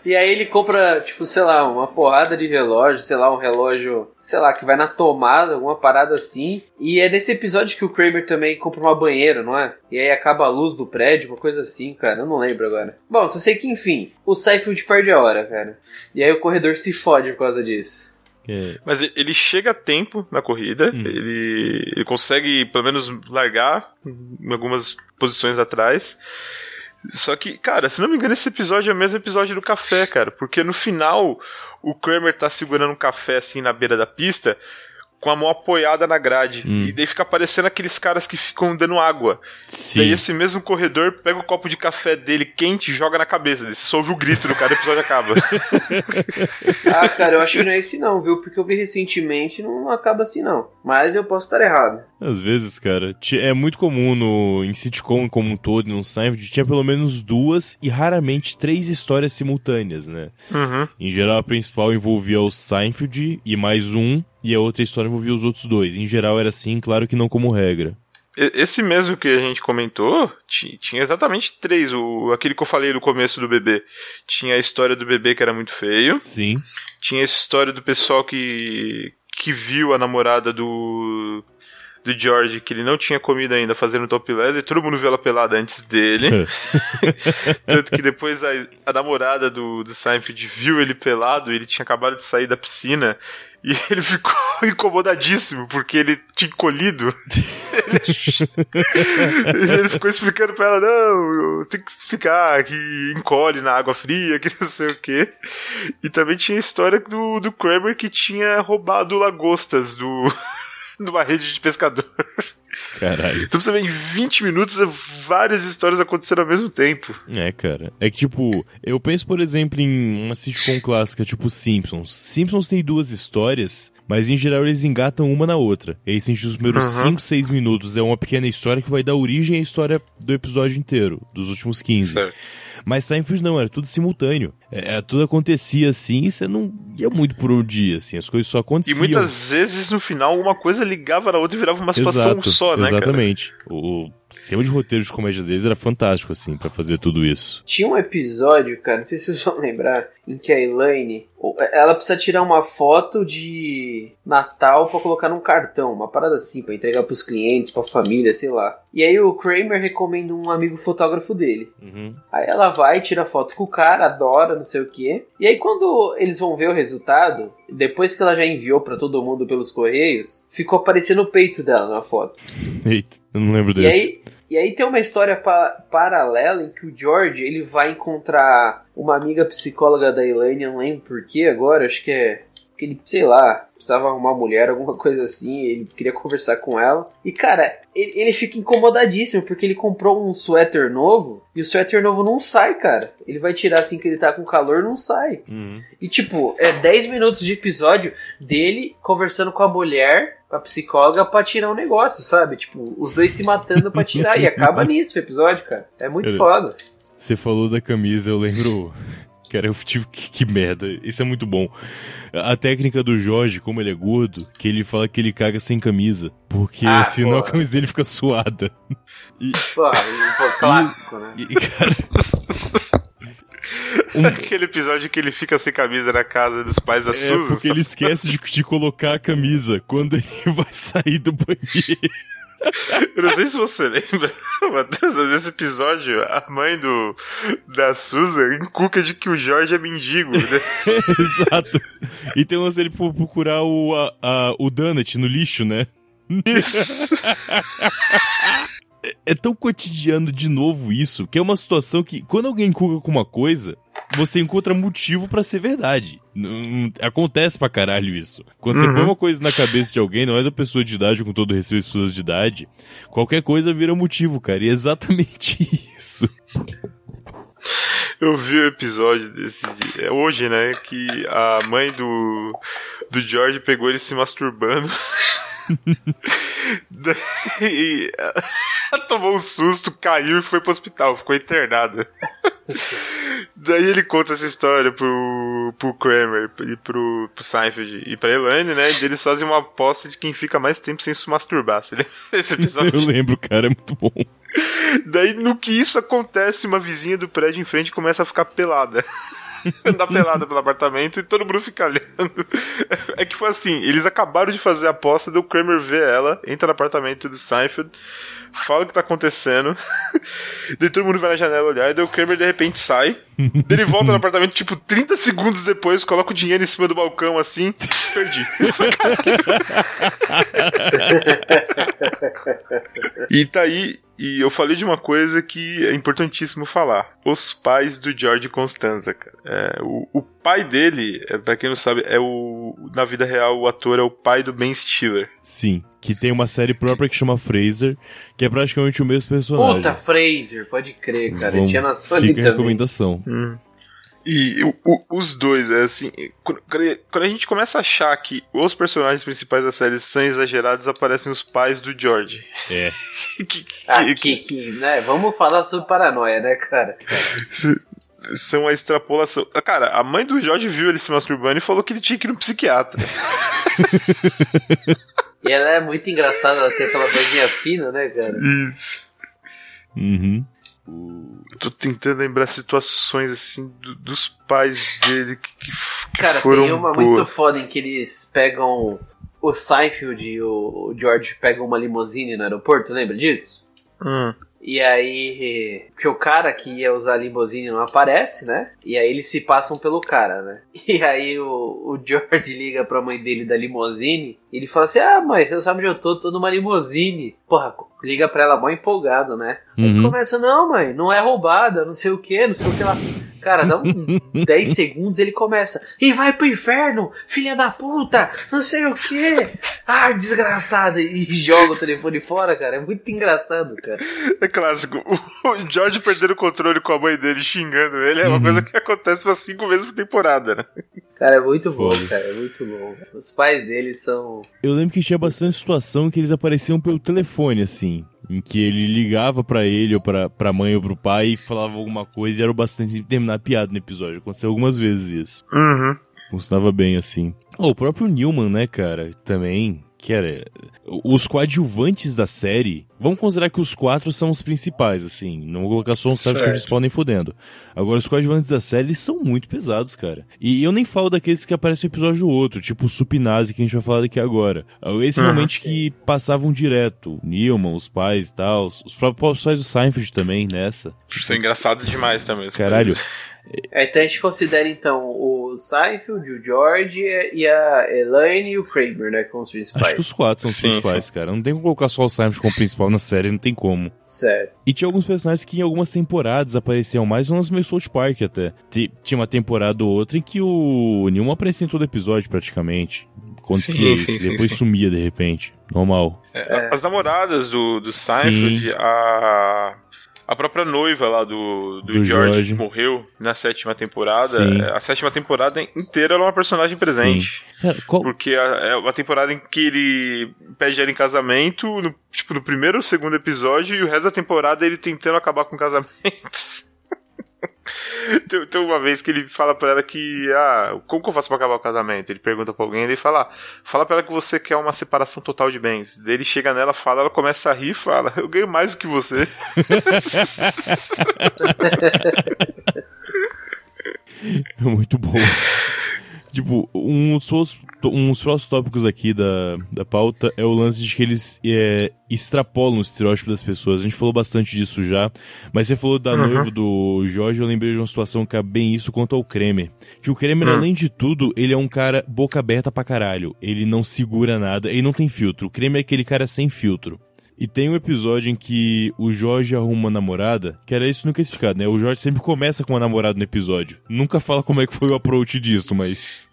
E aí ele compra, tipo, sei lá, uma porrada de relógio, sei lá, um relógio, sei lá, que vai na tomada, alguma parada assim. E é nesse episódio que o Kramer também compra uma banheira, não é? E aí acaba a luz do prédio, uma coisa assim, cara, eu não lembro agora. Bom, só sei que, enfim, o Seinfeld perde a hora, cara. E aí o corredor se fode por causa disso. É. Mas ele chega a tempo na corrida, Hum. ele, ele consegue pelo menos largar em algumas posições atrás. Só que, cara, se não me engano, esse episódio é o mesmo episódio do café, cara. Porque no final, o Kramer tá segurando um café assim na beira da pista, com a mão apoiada na grade. Hum. E daí fica aparecendo aqueles caras que ficam dando água. Sim. Daí esse mesmo corredor pega o copo de café dele quente e joga na cabeça. Daí Você só ouve o grito do cara e o episódio acaba. Ah, cara, eu acho que não é esse não, viu? Porque eu vi recentemente não acaba assim não. Mas eu posso estar errado. Às vezes, cara, é muito comum no, em sitcom como um todo, no Seinfeld, tinha pelo menos duas e raramente três histórias simultâneas, né? Uhum. Em geral, a principal envolvia o Seinfeld e mais um, e a outra história envolvia os outros dois. Em geral era assim, claro que não como regra. Esse mesmo que a gente comentou, ti- tinha exatamente três. O, aquele que eu falei no começo do bebê. Tinha a história do bebê que era muito feio. Sim. Tinha a história do pessoal que, que viu a namorada do, do George, que ele não tinha comido ainda, fazendo topless, e todo mundo viu ela pelada antes dele. Tanto que depois a, a namorada do, do Seinfeld viu ele pelado, e ele tinha acabado de sair da piscina, e ele ficou incomodadíssimo, porque ele tinha encolhido. ele, ele ficou explicando pra ela, não, eu tenho que explicar que encolhe na água fria, que não sei o quê. E também tinha a história do, do Kramer que tinha roubado lagostas do... de uma rede de pescador. Caralho. Então você vê em 20 minutos várias histórias acontecendo ao mesmo tempo. É, cara. É que, tipo, eu penso, por exemplo, em uma sitcom clássica, tipo Simpsons. Simpsons tem duas histórias, mas em geral eles engatam uma na outra. E aí, assim, os primeiros Uhum. 5, 6 minutos é uma pequena história que vai dar origem à história do episódio inteiro, dos últimos 15. Certo. Mas Seinfeld não, era tudo simultâneo. É, é, tudo acontecia assim e você não ia muito por um dia, assim, as coisas só E aconteciam. muitas vezes no final uma coisa ligava na outra e virava uma situação Exato, só, né, cara? Exatamente. O sistema de roteiro de comédia deles era fantástico, assim, pra fazer tudo isso. Tinha um episódio, cara, não sei se vocês vão lembrar, em que a Elaine, ela precisa tirar uma foto de Natal pra colocar num cartão, uma parada assim, pra entregar pros clientes, pra família, sei lá. E aí o Kramer recomenda um amigo fotógrafo dele. Uhum. Aí ela vai, tira foto com o cara, adora, não sei o que. E aí quando eles vão ver o resultado, depois que ela já enviou pra todo mundo pelos correios, ficou aparecendo o peito dela na foto. Eita, eu não lembro E desse. aí, e aí tem uma história pa- paralela em que o George ele vai encontrar uma amiga psicóloga da Elaine, não lembro porquê agora, acho que é que ele, sei lá, precisava arrumar uma mulher, alguma coisa assim, ele queria conversar com ela. E cara, ele, ele fica incomodadíssimo porque ele comprou um suéter novo e o suéter novo não sai, cara. Ele vai tirar assim que ele tá com calor, não sai. Uhum. E tipo, é 10 minutos de episódio dele conversando com a mulher, com a psicóloga, pra tirar um negócio, sabe? Tipo, os dois se matando pra tirar. e acaba nisso o episódio, cara. É muito foda. Você falou da camisa, eu lembro. Cara, eu tive que, que merda. Isso é muito bom. A técnica do Jorge, como ele é gordo, que ele fala que ele caga sem camisa. Porque Ah, senão a porra. camisa dele fica suada. Pô, pô, clássico, né? E, e, cara, um- Aquele episódio que ele fica sem camisa na casa dos pais da é Susan. porque ele esquece de, de colocar a camisa quando ele vai sair do banheiro. Eu não sei se você lembra, Matheus, mas nesse episódio, a mãe do da Susan encuca de que o Jorge é mendigo, né? Exato. E tem umas dele pro- procurar o, a, a- o donut no lixo, né? Isso. É tão cotidiano de novo isso, que é uma situação que, quando alguém encuca com uma coisa, você encontra motivo pra ser verdade. Não- acontece pra caralho isso. Quando você Uhum. põe uma coisa na cabeça de alguém, não é da pessoa de idade, com todo respeito às pessoas de idade, qualquer coisa vira motivo, cara. E é exatamente isso. Eu vi o episódio desses dias, é hoje, né, que a mãe do do George pegou ele se masturbando. Daí ela tomou um susto, caiu e foi pro hospital, ficou internada. Daí ele conta essa história pro, pro Kramer e pro, pro Seinfeld e pra Elaine, né? E eles fazem uma aposta de quem fica mais tempo sem se masturbar. Você lembra desse episódio? Eu lembro, cara, é muito bom. Daí, no que isso acontece, uma vizinha do prédio em frente começa a ficar pelada. Andar pelada pelo apartamento e todo mundo fica olhando. É que foi assim: eles acabaram de fazer a aposta, do Kramer vê ela, entra no apartamento do Seinfeld, fala o que tá acontecendo. daí todo mundo vai na janela olhar, e daí o Kramer de repente sai. Ele volta no apartamento, tipo, 30 segundos depois, coloca o dinheiro em cima do balcão assim, perdi. e tá aí, e eu falei de uma coisa que é importantíssimo falar. Os pais do George Constanza, cara. É, o, o, pai dele, é, pra quem não sabe, é o. Na vida real, o ator é o pai do Ben Stiller. Sim, que tem uma série própria que chama Fraser, que é praticamente o mesmo personagem. Puta, Fraser, pode crer, cara. Vamos, tinha na Sony Fica a recomendação. Hum. E o, o, os dois, é assim, quando, quando, a gente começa a achar que os personagens principais da série são exagerados, aparecem os pais do George. É. que, ah, que, que, né? Vamos falar sobre paranoia, né, cara? são a extrapolação. Cara, a mãe do George viu ele se masturbando e falou que ele tinha que ir no psiquiatra. e ela é muito engraçada, ela tem aquela vozinha fina, né, cara? Isso. Uhum. Eu tô tentando lembrar situações assim do, dos pais dele que, que Cara, foram tem uma boas. muito foda em que eles pegam o Seinfeld e o George pegam uma limusine no aeroporto, lembra disso? Hum. E aí, que o cara que ia usar a limusine não aparece, né? E aí eles se passam pelo cara, né? E aí o, o George liga pra mãe dele da limusine e ele fala assim: Ah, mãe, você sabe onde eu tô? Tô numa limusine. Porra, liga pra ela mó empolgado, né? Uhum. Aí começa: Não, mãe, não é roubada, não sei o que, não sei o que lá. Cara, dá uns 10 segundos ele começa. E vai pro inferno, filha da puta, não sei o que. Ah, desgraçado. E joga o telefone fora, cara. É muito engraçado, cara. É clássico. O George perdendo o controle com a mãe dele xingando ele é uma uhum. coisa que acontece umas 5 vezes por temporada, né? Cara, é muito bom, cara. É muito bom. Os pais dele são. Eu lembro que tinha bastante situação que eles apareciam pelo telefone, assim em que ele ligava para ele ou pra, pra mãe ou pro pai e falava alguma coisa e era o bastante terminar a piada no episódio. Aconteceu algumas vezes isso. Uhum. Funcionava bem assim. Oh, o próprio Newman, né, cara, também que era os coadjuvantes da série. Vamos considerar que os quatro são os principais, assim. Não vou colocar só um certo principal nem fodendo. Agora, os coadjuvantes da série são muito pesados, cara. E eu nem falo daqueles que aparecem no episódio outro, tipo o Supinase, que a gente vai falar daqui agora. Esse uhum. realmente que passavam direto. Newman, os pais e tal. Os próprios pais do Seinfeld também, nessa. São engraçados demais também. Caralho. É, então a gente considera então o Seinfeld, o George e a Elaine e o Kramer, né, como os principais. Acho que os quatro são os sim, principais, sim. cara. Não tem como colocar só o Seinfeld como principal na série, não tem como. Certo. E tinha alguns personagens que em algumas temporadas apareciam mais, umas meio South Park até. Tinha uma temporada ou outra em que o Newman aparecia em todo episódio praticamente. Acontecia sim, isso, depois sumia de repente. Normal. É, as namoradas do, do Seinfeld, a a própria noiva lá do, do, do George, George, morreu na sétima temporada. Sim. A sétima temporada inteira ela é uma personagem presente. Cara, qual... Porque é uma temporada em que ele pede ela em casamento, no, tipo, no primeiro ou segundo episódio, e o resto da temporada ele tentando acabar com o casamento. Tem, tem, uma vez que ele fala pra ela que, ah, como que eu faço pra acabar o casamento? Ele pergunta pra alguém, ele fala, ah, fala pra ela que você quer uma separação total de bens. Daí ele chega nela, fala, ela começa a rir e fala, eu ganho mais do que você. é muito bom. Tipo, um dos, um dos próximos tópicos aqui da, da pauta é o lance de que eles é, extrapolam o estereótipo das pessoas. A gente falou bastante disso já, mas você falou da uhum. noiva do Jorge, eu lembrei de uma situação que é bem isso quanto ao Kremer. Que o Kremer, uhum. além de tudo, ele é um cara boca aberta pra caralho. Ele não segura nada, ele não tem filtro. O Kremer é aquele cara sem filtro. E tem um episódio em que o Jorge arruma uma namorada, que era isso nunca explicado, né? O Jorge sempre começa com uma namorada no episódio. Nunca fala como é que foi o approach disso, mas.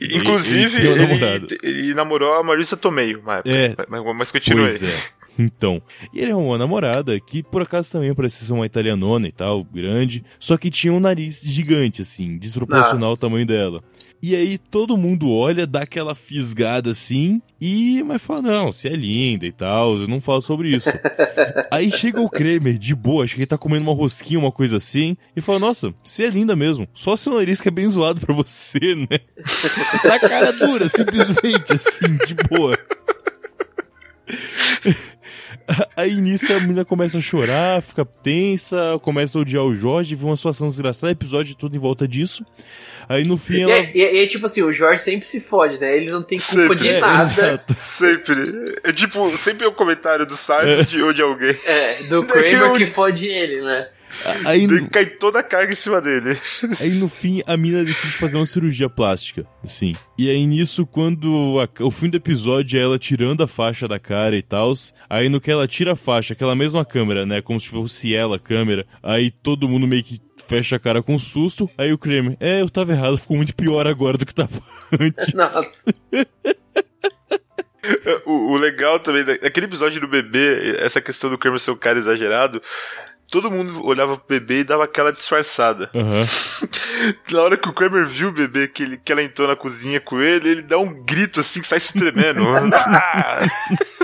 Inclusive, ele, ele, ele, ele namorou a Marissa Tomei uma época. É, mas, mas continua pois aí. É. Então, e ele arrumou uma namorada que por acaso também parecia ser uma italianona e tal, grande, só que tinha um nariz gigante, assim, desproporcional ao Nossa. tamanho dela. E aí todo mundo olha, dá aquela fisgada assim, e mas fala, não, você é linda e tal, eu não falo sobre isso. aí chega o Kramer, de boa, acho que ele tá comendo uma rosquinha, uma coisa assim, e fala, nossa, você é linda mesmo, só seu nariz que é bem zoado pra você, né? Na cara dura, simplesmente, assim, de boa. Aí nisso a menina começa a chorar, fica tensa, começa a odiar o Jorge, vê uma situação desgraçada, episódio todo em volta disso. Aí no fim E ela. é, e é- e é tipo assim, o Jorge sempre se fode, né? Ele não tem culpa Sempre. de É, nada. exato. Sempre. É tipo, sempre é um comentário do Seinfeld ou de alguém. É, do Kramer que fode ele, né? Aí, no- cai toda a carga em cima dele. aí no fim a mina decide fazer uma cirurgia plástica, assim. E aí nisso, quando a- o fim do episódio é ela tirando a faixa da cara e tal, aí no que ela tira a faixa, aquela mesma câmera, né, como se fosse ela a câmera, aí todo mundo meio que fecha a cara com susto, aí o Kramer, é, eu tava errado, ficou muito pior agora do que tava antes. Nossa. O, o legal também, da- daquele episódio do bebê, essa questão do Kramer ser um cara exagerado, todo mundo olhava pro bebê e dava aquela disfarçada. Aham. Na hora que o Kramer viu o bebê, que, ele, que ela entrou na cozinha com ele, ele dá um grito assim que sai se tremendo. Ah!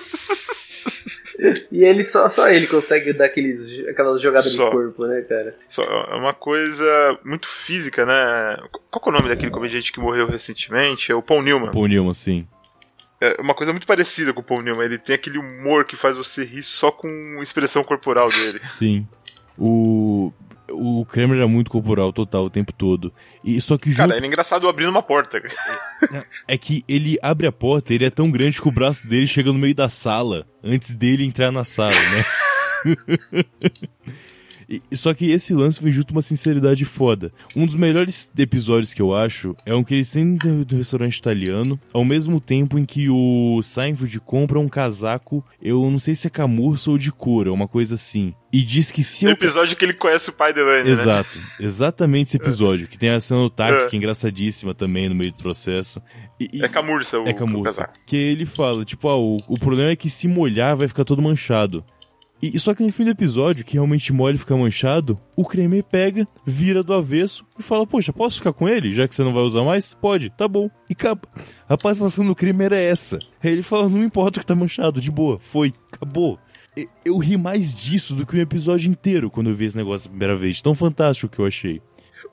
E ele só, só ele consegue dar aqueles, aquelas jogadas Só. de corpo, né, cara? Só, é uma coisa muito física, né? Qual que é o nome daquele comediante que morreu recentemente? É o Paul Newman. Paul Newman, assim. É uma coisa muito parecida com o Paul Newman. Ele tem aquele humor que faz você rir só com a expressão corporal dele. Sim. O. O Kramer era muito corporal total o tempo todo. E só que junto Cara, ele é engraçado abrindo uma porta. é que ele abre a porta, ele é tão grande que o braço dele chega no meio da sala antes dele entrar na sala, né? E- Só que esse lance vem junto uma sinceridade foda. Um dos melhores episódios que eu acho é um que eles têm do, do restaurante italiano, ao mesmo tempo em que o Seinfeld compra um casaco, eu não sei se é camurça ou de couro, é uma coisa assim. E diz que se No eu episódio que ele conhece o pai da Elaine, né? Exato, exatamente esse episódio. Que tem a cena do táxi, É. que é engraçadíssima também no meio do processo. E, e- É camurça o, é o camurça. Que ele fala, tipo, ah, o, o problema é que se molhar vai ficar todo manchado. E, só que no fim do episódio, que realmente molha e fica manchado, o Kramer pega, vira do avesso e fala, poxa, posso ficar com ele, já que você não vai usar mais? Pode, tá bom. E acaba. A participação do Kramer é essa. Aí ele fala, não importa que tá manchado, de boa, foi, acabou. Eu ri mais disso do que o episódio inteiro quando eu vi esse negócio a primeira vez. Tão fantástico que eu achei.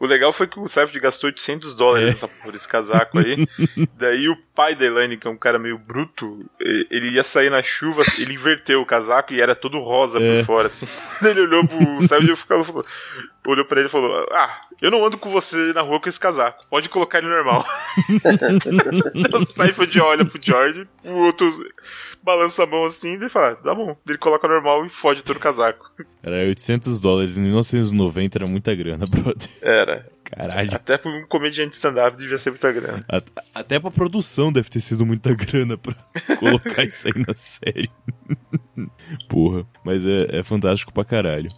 O legal foi que o Seinfeld gastou 800 dólares É. nessa, por esse casaco aí. Daí o pai da Elaine, que é um cara meio bruto, ele ia sair na chuva, ele inverteu o casaco e era todo rosa É. por fora, assim. Daí ele olhou pro Seinfeld e ficou- falou, olhou pra ele e falou: Ah, eu não ando com você na rua com esse casaco, pode colocar ele normal. o Seinfeld olha pro George, o outro balança a mão assim e fala: Tá bom. Ele coloca normal e fode todo o casaco. Era 800 dólares, em 1990 era muita grana, brother. Era. Caralho. Até pra um comediante stand-up devia ser muita grana. A- Até pra produção deve ter sido muita grana pra colocar isso aí na série. Porra, mas é, é fantástico pra caralho.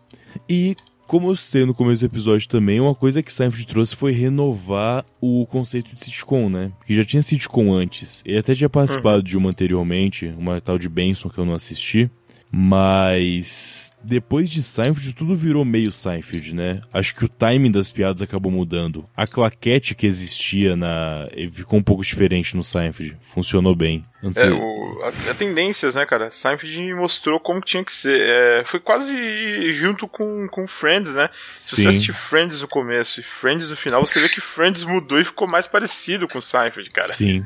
E, como eu sei no começo do episódio também, uma coisa que Seinfeld trouxe foi renovar o conceito de sitcom, né? Porque já tinha sitcom antes. Ele até tinha participado de uma anteriormente, uma tal de Benson que eu não assisti. Mas depois de Seinfeld, tudo virou meio Seinfeld, né? Acho que o timing das piadas acabou mudando. A claquete que existia na. eh, ficou um pouco diferente no Seinfeld. Funcionou bem. É, o, a, a tendências, né, cara? Seinfeld mostrou como tinha que ser. É, foi quase junto com, com Friends, né? Se Sim. você assistir Friends no começo e Friends no final, você vê que Friends mudou e ficou mais parecido com Seinfeld, cara. Sim.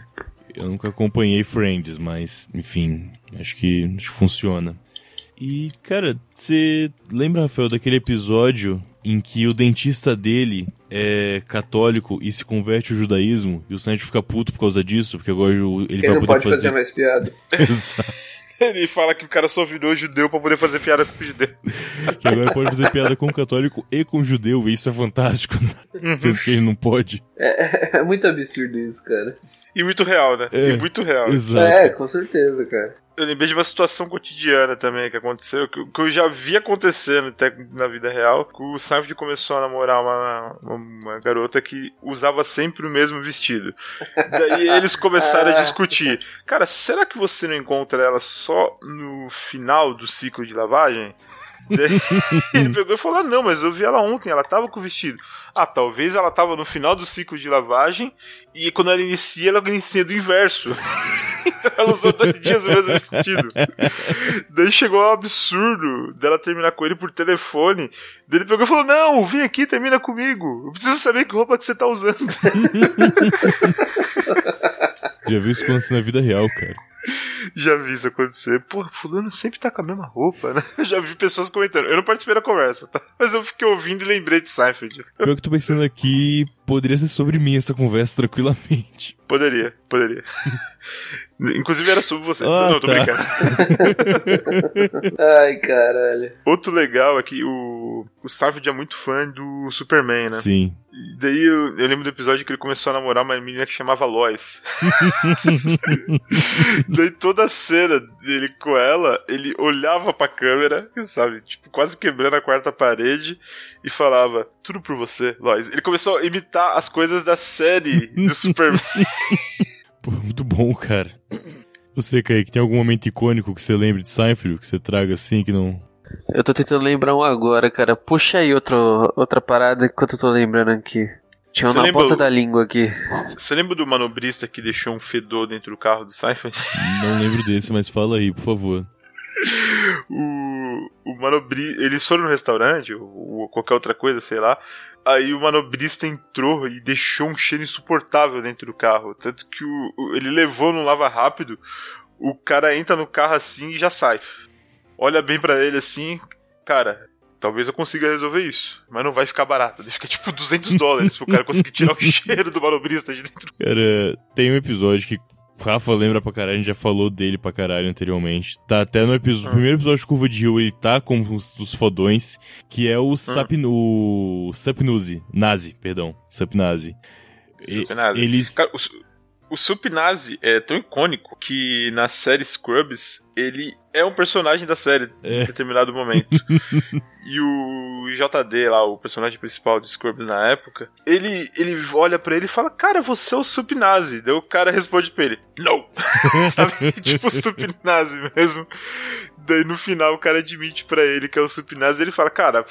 Eu nunca acompanhei Friends, mas, enfim, acho que, acho que funciona. E, cara, você lembra, Rafael, daquele episódio em que o dentista dele é católico e se converte ao judaísmo e o Seinfeld fica puto por causa disso, porque agora ele, Ele vai não poder pode fazer fazer... mais piada. Exato. Ele fala que o cara só virou judeu pra poder fazer piada com o judeu. que agora pode fazer piada com o católico e com o judeu, e isso é fantástico, né? sendo que ele não pode. É, é muito absurdo isso, cara. E muito real, né? É. E muito real. Exato. É, com certeza, cara. Eu lembrei de uma situação cotidiana também que aconteceu, que, que eu já vi acontecendo até na vida real. Que o Seinfeld começou a namorar uma, uma, uma, garota que usava sempre o mesmo vestido. Daí eles começaram a discutir. Cara, será que você não encontra ela só no final do ciclo de lavagem? ele pegou e falou: ah, não, mas eu vi ela ontem, ela tava com o vestido. Ah, talvez ela tava no final do ciclo de lavagem e quando ela inicia, ela inicia do inverso. então ela usou dois dias o mesmo vestido. Daí chegou um absurdo dela terminar com ele por telefone. Daí ele pegou e falou: Não, vem aqui, termina comigo. Eu preciso saber que roupa que você tá usando. Já viu isso acontecer na vida real, cara. Já vi isso acontecer. Pô, fulano sempre tá com a mesma roupa, né? Eu já vi pessoas comentando. Eu não participei da conversa, tá? Mas eu fiquei ouvindo e lembrei de Seinfeld. Pior que tô pensando aqui, poderia ser sobre mim essa conversa tranquilamente. Poderia, poderia. Inclusive era sobre você. Ah, não, tô tá. brincando. Ai, caralho. Outro legal é que o, o Seinfeld é muito fã do Superman, né? Sim. E daí eu, eu, lembro do episódio que ele começou a namorar uma menina que chamava Lois. daí toda a cena dele com ela, ele olhava pra câmera, sabe? Tipo, quase quebrando a quarta parede e falava: Tudo por você, Lois. Ele começou a imitar as coisas da série do Superman. Muito bom, cara. Você, Kaique, tem algum momento icônico que você lembre de Seinfeld, que você traga assim, que não... Eu tô tentando lembrar um agora, cara. Puxa aí outro, outra parada enquanto eu tô lembrando aqui. Tinha um na ponta da língua aqui. Você lembra do manobrista que deixou um fedor dentro do carro do Seinfeld? Não lembro desse, mas fala aí, por favor. o, manobrista... Eles foram no restaurante, ou, ou qualquer outra coisa, sei lá. Aí o manobrista entrou e deixou um cheiro insuportável dentro do carro. Tanto que o, o, ele levou no lava rápido. O cara entra no carro assim e já sai. Olha bem para ele assim, cara. Talvez eu consiga resolver isso, mas não vai ficar barato. Ele fica tipo 200 dólares pro cara conseguir tirar o cheiro do manobrista de dentro. Cara, tem um episódio que Rafa lembra pra caralho, a gente já falou dele pra caralho anteriormente. Tá até no episódio, ah. primeiro episódio de Curva de Rio, ele tá com os, os fodões, que é o ah. Sapnu, Sapnuzi, Nazi, perdão, Sapnazi. Supnazi. Eles... Cara, o, o Supnazi é tão icônico que na série Scrubs ele é um personagem da série é. em determinado momento. e o JD lá, o personagem principal de Scrubs na época, ele, ele olha para ele e fala: Cara, você é o Supnazi. Daí o cara responde pra ele: Não! Sabe? tipo Supnazi mesmo. Daí no final o cara admite para ele que é o Supnazi e ele fala: Cara,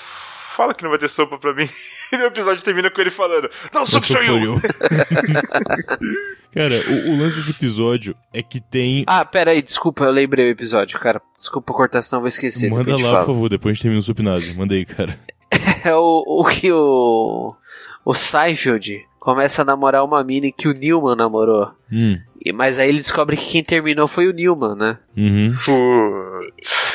fala que não vai ter sopa pra mim. E o episódio termina com ele falando: Não, sopa sou eu! Cara, o, o, lance desse episódio é que tem. Ah, pera aí, desculpa, eu lembrei o episódio, cara. Desculpa cortar, senão eu vou esquecer. Manda lá, por favor, depois a gente termina o Supnase. Manda aí, cara. É o, o que o. O Seinfeld começa a namorar uma mina que o Newman namorou. Hum. E, mas aí ele descobre que quem terminou foi o Newman, né? Uhum.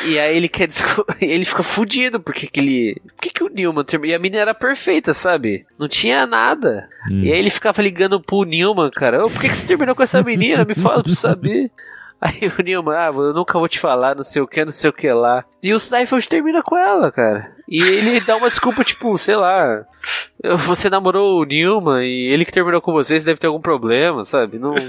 E aí ele quer ele fica fudido porque que ele, por que, que o Newman terminou? E a mina era perfeita, sabe? Não tinha nada. Hum. E aí ele ficava ligando pro Newman, cara, oh, por que, que você terminou com essa menina? Me fala pra saber. Aí o Newman, ah, eu nunca vou te falar, não sei o que, não sei o que lá. E o Seinfeld termina com ela, cara. E ele dá uma desculpa, tipo, sei lá. Você namorou o Newman e ele que terminou com você, você deve ter algum problema, sabe? Não.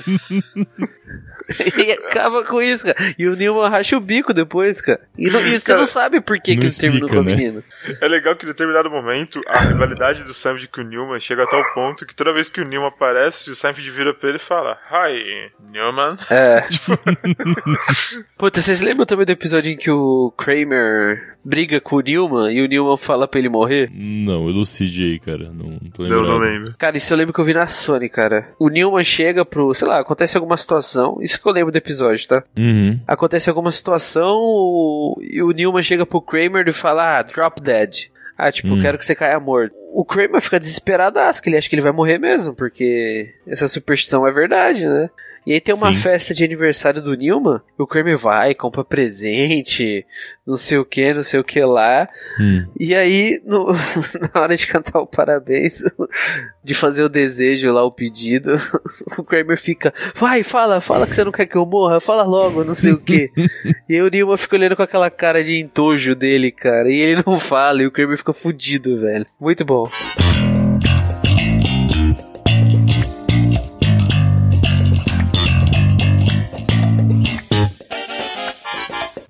e acaba com isso, cara. E o Newman racha o bico depois, cara. E, não, e você não sabe por que, que ele terminou com a né? menina. É legal que em determinado momento a rivalidade do Sam com o Newman chega a tal ponto que toda vez que o Newman aparece, o Sam vira pra ele e fala: Hi, Newman. É. tipo... Puta, vocês lembram também do episódio em que o Kramer briga com o Newman e o Newman fala pra ele morrer? Não, elucide aí, cara. Não, não tô lembrando. Não, não lembro. Cara, isso eu lembro que eu vi na Sony, cara. O Newman chega pro, sei lá, acontece alguma situação. Isso que eu lembro do episódio, tá? Uhum. Acontece alguma situação e o Newman chega pro Kramer e fala: Ah, drop dead. Ah, tipo, hum. quero que você caia morto. O Kramer fica desesperado, que ele acha que ele vai morrer mesmo, porque essa superstição é verdade, né? E aí tem uma Sim. festa de aniversário do Nilman, o Kramer vai, compra presente, não sei o que, não sei o que lá. Hum. E aí, no, na hora de cantar o parabéns, de fazer o desejo lá, o pedido, o Kramer fica, vai, fala, fala que você não quer que eu morra, fala logo, não sei o que. e aí o Nilman fica olhando com aquela cara de entojo dele, cara, e ele não fala, e o Kramer fica fudido, velho. Muito bom.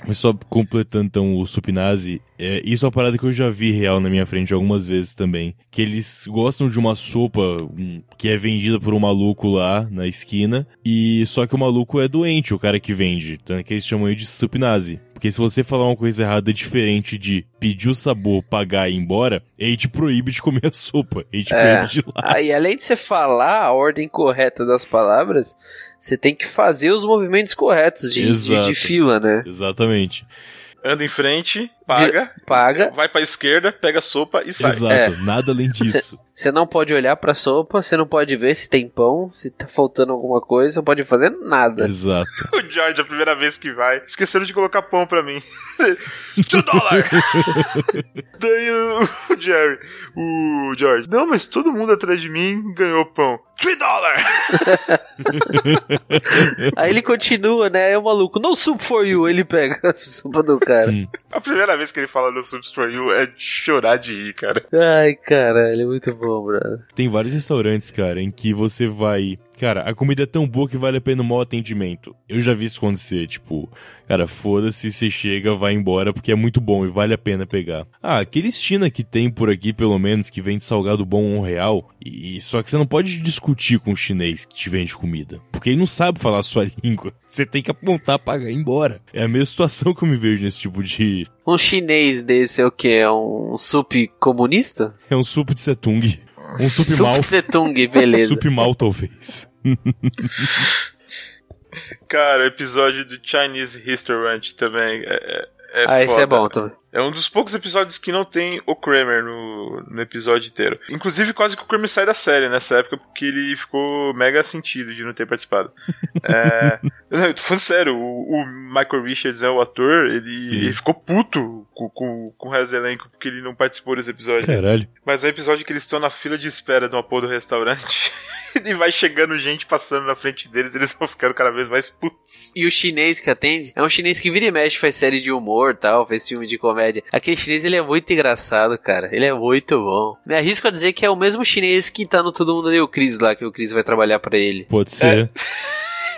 Mas só completando então o Supinazzi, é, isso é uma parada que eu já vi real na minha frente algumas vezes também. Que eles gostam de uma sopa um, que é vendida por um maluco lá na esquina, e só que o maluco é doente, o cara que vende. Então que eles chamam ele de Supinazzi. Porque se você falar uma coisa errada diferente de pedir o sabor, pagar e ir embora, ele te proíbe de comer a sopa. Ele te É. proíbe de ir lá. Aí, além de você falar a ordem correta das palavras, você tem que fazer os movimentos corretos de, de, de fila, né? Exatamente. Anda em frente, paga, Paga. vai pra esquerda, pega a sopa e sai. Exato. É. Nada além disso. Você não pode olhar pra sopa, você não pode ver se tem pão, se tá faltando alguma coisa, não pode fazer nada. Exato. O George, a primeira vez que vai, esqueceram de colocar pão pra mim. Two dollar! Daí o, Jerry, o George, não, mas todo mundo atrás de mim ganhou pão. Three dollar! Aí ele continua, né? Aí o maluco, no soup for you, ele pega a sopa do cara. Hum. A primeira vez que ele fala no Subs for You é de chorar de rir, cara. Ai, caralho, é muito bom, brother. Tem vários restaurantes, cara, em que você vai. Cara, a comida é tão boa que vale a pena o mau atendimento. Eu já vi isso acontecer, tipo, cara, foda-se, você chega, vai embora porque é muito bom e vale a pena pegar. Ah, aquele China que tem por aqui, pelo menos, que vende salgado bom um real, e só que você não pode discutir com o chinês que te vende comida, porque ele não sabe falar a sua língua. Você tem que apontar, pagar e ir embora. É a mesma situação que eu me vejo nesse tipo de. Um chinês desse é o quê? É um sup comunista? É um sup de setung. Um sup, Sup mal. setung, beleza. Sup mal, talvez. Cara, episódio do Chinese Restaurant também é, é, é ah, esse é foda. bom também. É um dos poucos episódios que não tem o Kramer no, no episódio inteiro. Inclusive, quase que o Kramer sai da série nessa época, porque ele ficou mega sentido de não ter participado. é... Não, eu tô falando sério, o, o Michael Richards é o ator, ele, ele ficou puto com, com, com o resto do elenco porque ele não participou desse episódio. Caralho. Mas é o episódio que eles estão na fila de espera de uma porra do restaurante. e vai chegando gente passando na frente deles, eles vão ficando cada vez mais putos. E o chinês que atende é um chinês que vira e mexe, faz série de humor tal, faz filme de comédia. Aquele chinês, ele é muito engraçado, cara. Ele é muito bom. Me arrisco a dizer que é o mesmo chinês que tá no Todo Mundo Deu o Chris lá, que o Chris vai trabalhar pra ele. Pode ser.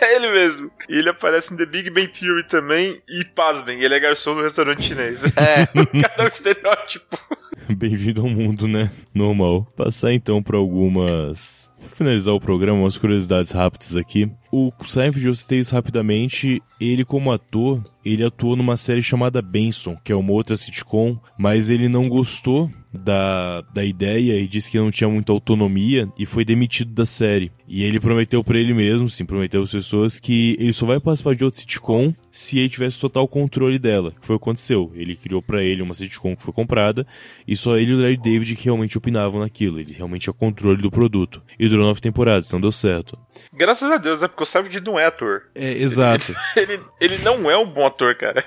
É ele mesmo. E ele aparece em The Big Bang Theory também. E pasmem, ele é garçom no restaurante chinês. É, o cara é um estereótipo. Bem-vindo ao mundo, né? Normal. Passar então pra algumas. Vou finalizar o programa, umas curiosidades rápidas aqui. O Seinfeld, eu citei isso rapidamente. Ele, como ator, ele atuou numa série chamada Benson, que é uma outra sitcom, mas ele não gostou da, da ideia e disse que não tinha muita autonomia e foi demitido da série. E ele prometeu pra ele mesmo, sim, prometeu às pessoas que ele só vai participar de outra sitcom se ele tivesse total controle dela, que foi o que aconteceu. Ele criou pra ele uma sitcom que foi comprada e só ele e o Larry David que realmente opinavam naquilo. Ele realmente tinha controle do produto. E durou nove temporadas, não deu certo. Graças a Deus, é porque o Savage não é ator. É, exato. Ele, ele não é um bom ator, cara.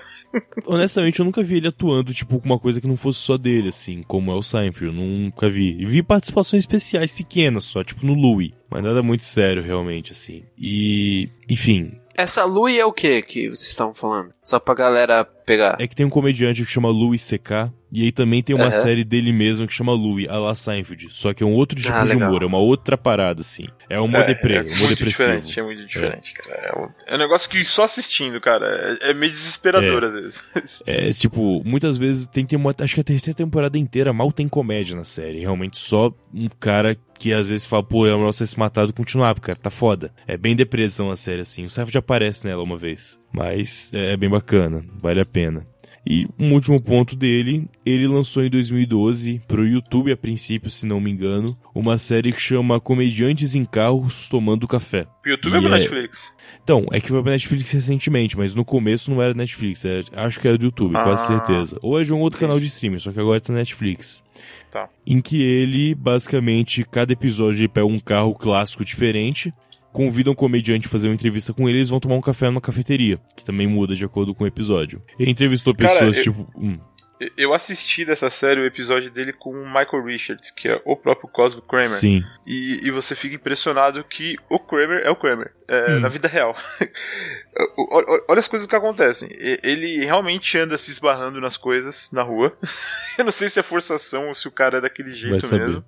Honestamente, eu nunca vi ele atuando, tipo, com uma coisa que não fosse só dele, assim, como é o Seinfeld. Eu nunca vi. Vi participações especiais pequenas só, tipo no Louie. Mas nada muito sério, realmente, assim. E, enfim, essa Lui é o que que vocês estavam falando? Só pra galera pegar. É que tem um comediante que chama Louis C.K. E aí também tem uma Aham. série dele mesmo que chama Louis, a la Seinfeld. Só que é um outro tipo Ah, de legal. humor, é uma outra parada, assim. É um humor deprê, é um humor muito depressivo. diferente, é muito diferente, cara. É um, é um negócio que só assistindo, cara, é, é meio desesperador às vezes. É, tipo, muitas vezes tem, tem uma. Acho que a terceira temporada inteira mal tem comédia na série. Realmente só um cara que às vezes fala, pô, é melhor você se matado e continuar, porque cara, tá foda. É bem depressão a série, assim. O Seinfeld aparece nela uma vez. Mas é bem bacana, vale a pena. E um último ponto dele, ele lançou em 2012 pro YouTube a princípio, se não me engano, uma série que chama Comediantes em Carros Tomando Café. O YouTube E é pro é- Netflix. Então, é que foi pra Netflix recentemente, mas no começo não era Netflix, era- acho que era do YouTube, quase Ah. certeza. Ou é de um outro canal de streaming, só que agora tá Netflix. Tá. Em que ele, basicamente, cada episódio ele pega um carro clássico diferente, convida um comediante a fazer uma entrevista com ele, eles vão tomar um café numa cafeteria, que também muda de acordo com o episódio. Ele entrevistou Cara, pessoas eu- tipo. hum, Eu assisti dessa série o episódio dele com o Michael Richards, que é o próprio Cosmo Kramer. sim. E, e você fica impressionado que o Kramer é o Kramer, é, Hum. na vida real. Olha as coisas que acontecem. Ele realmente anda se esbarrando nas coisas na rua. Eu não sei se é forçação ou se o cara é daquele jeito mesmo.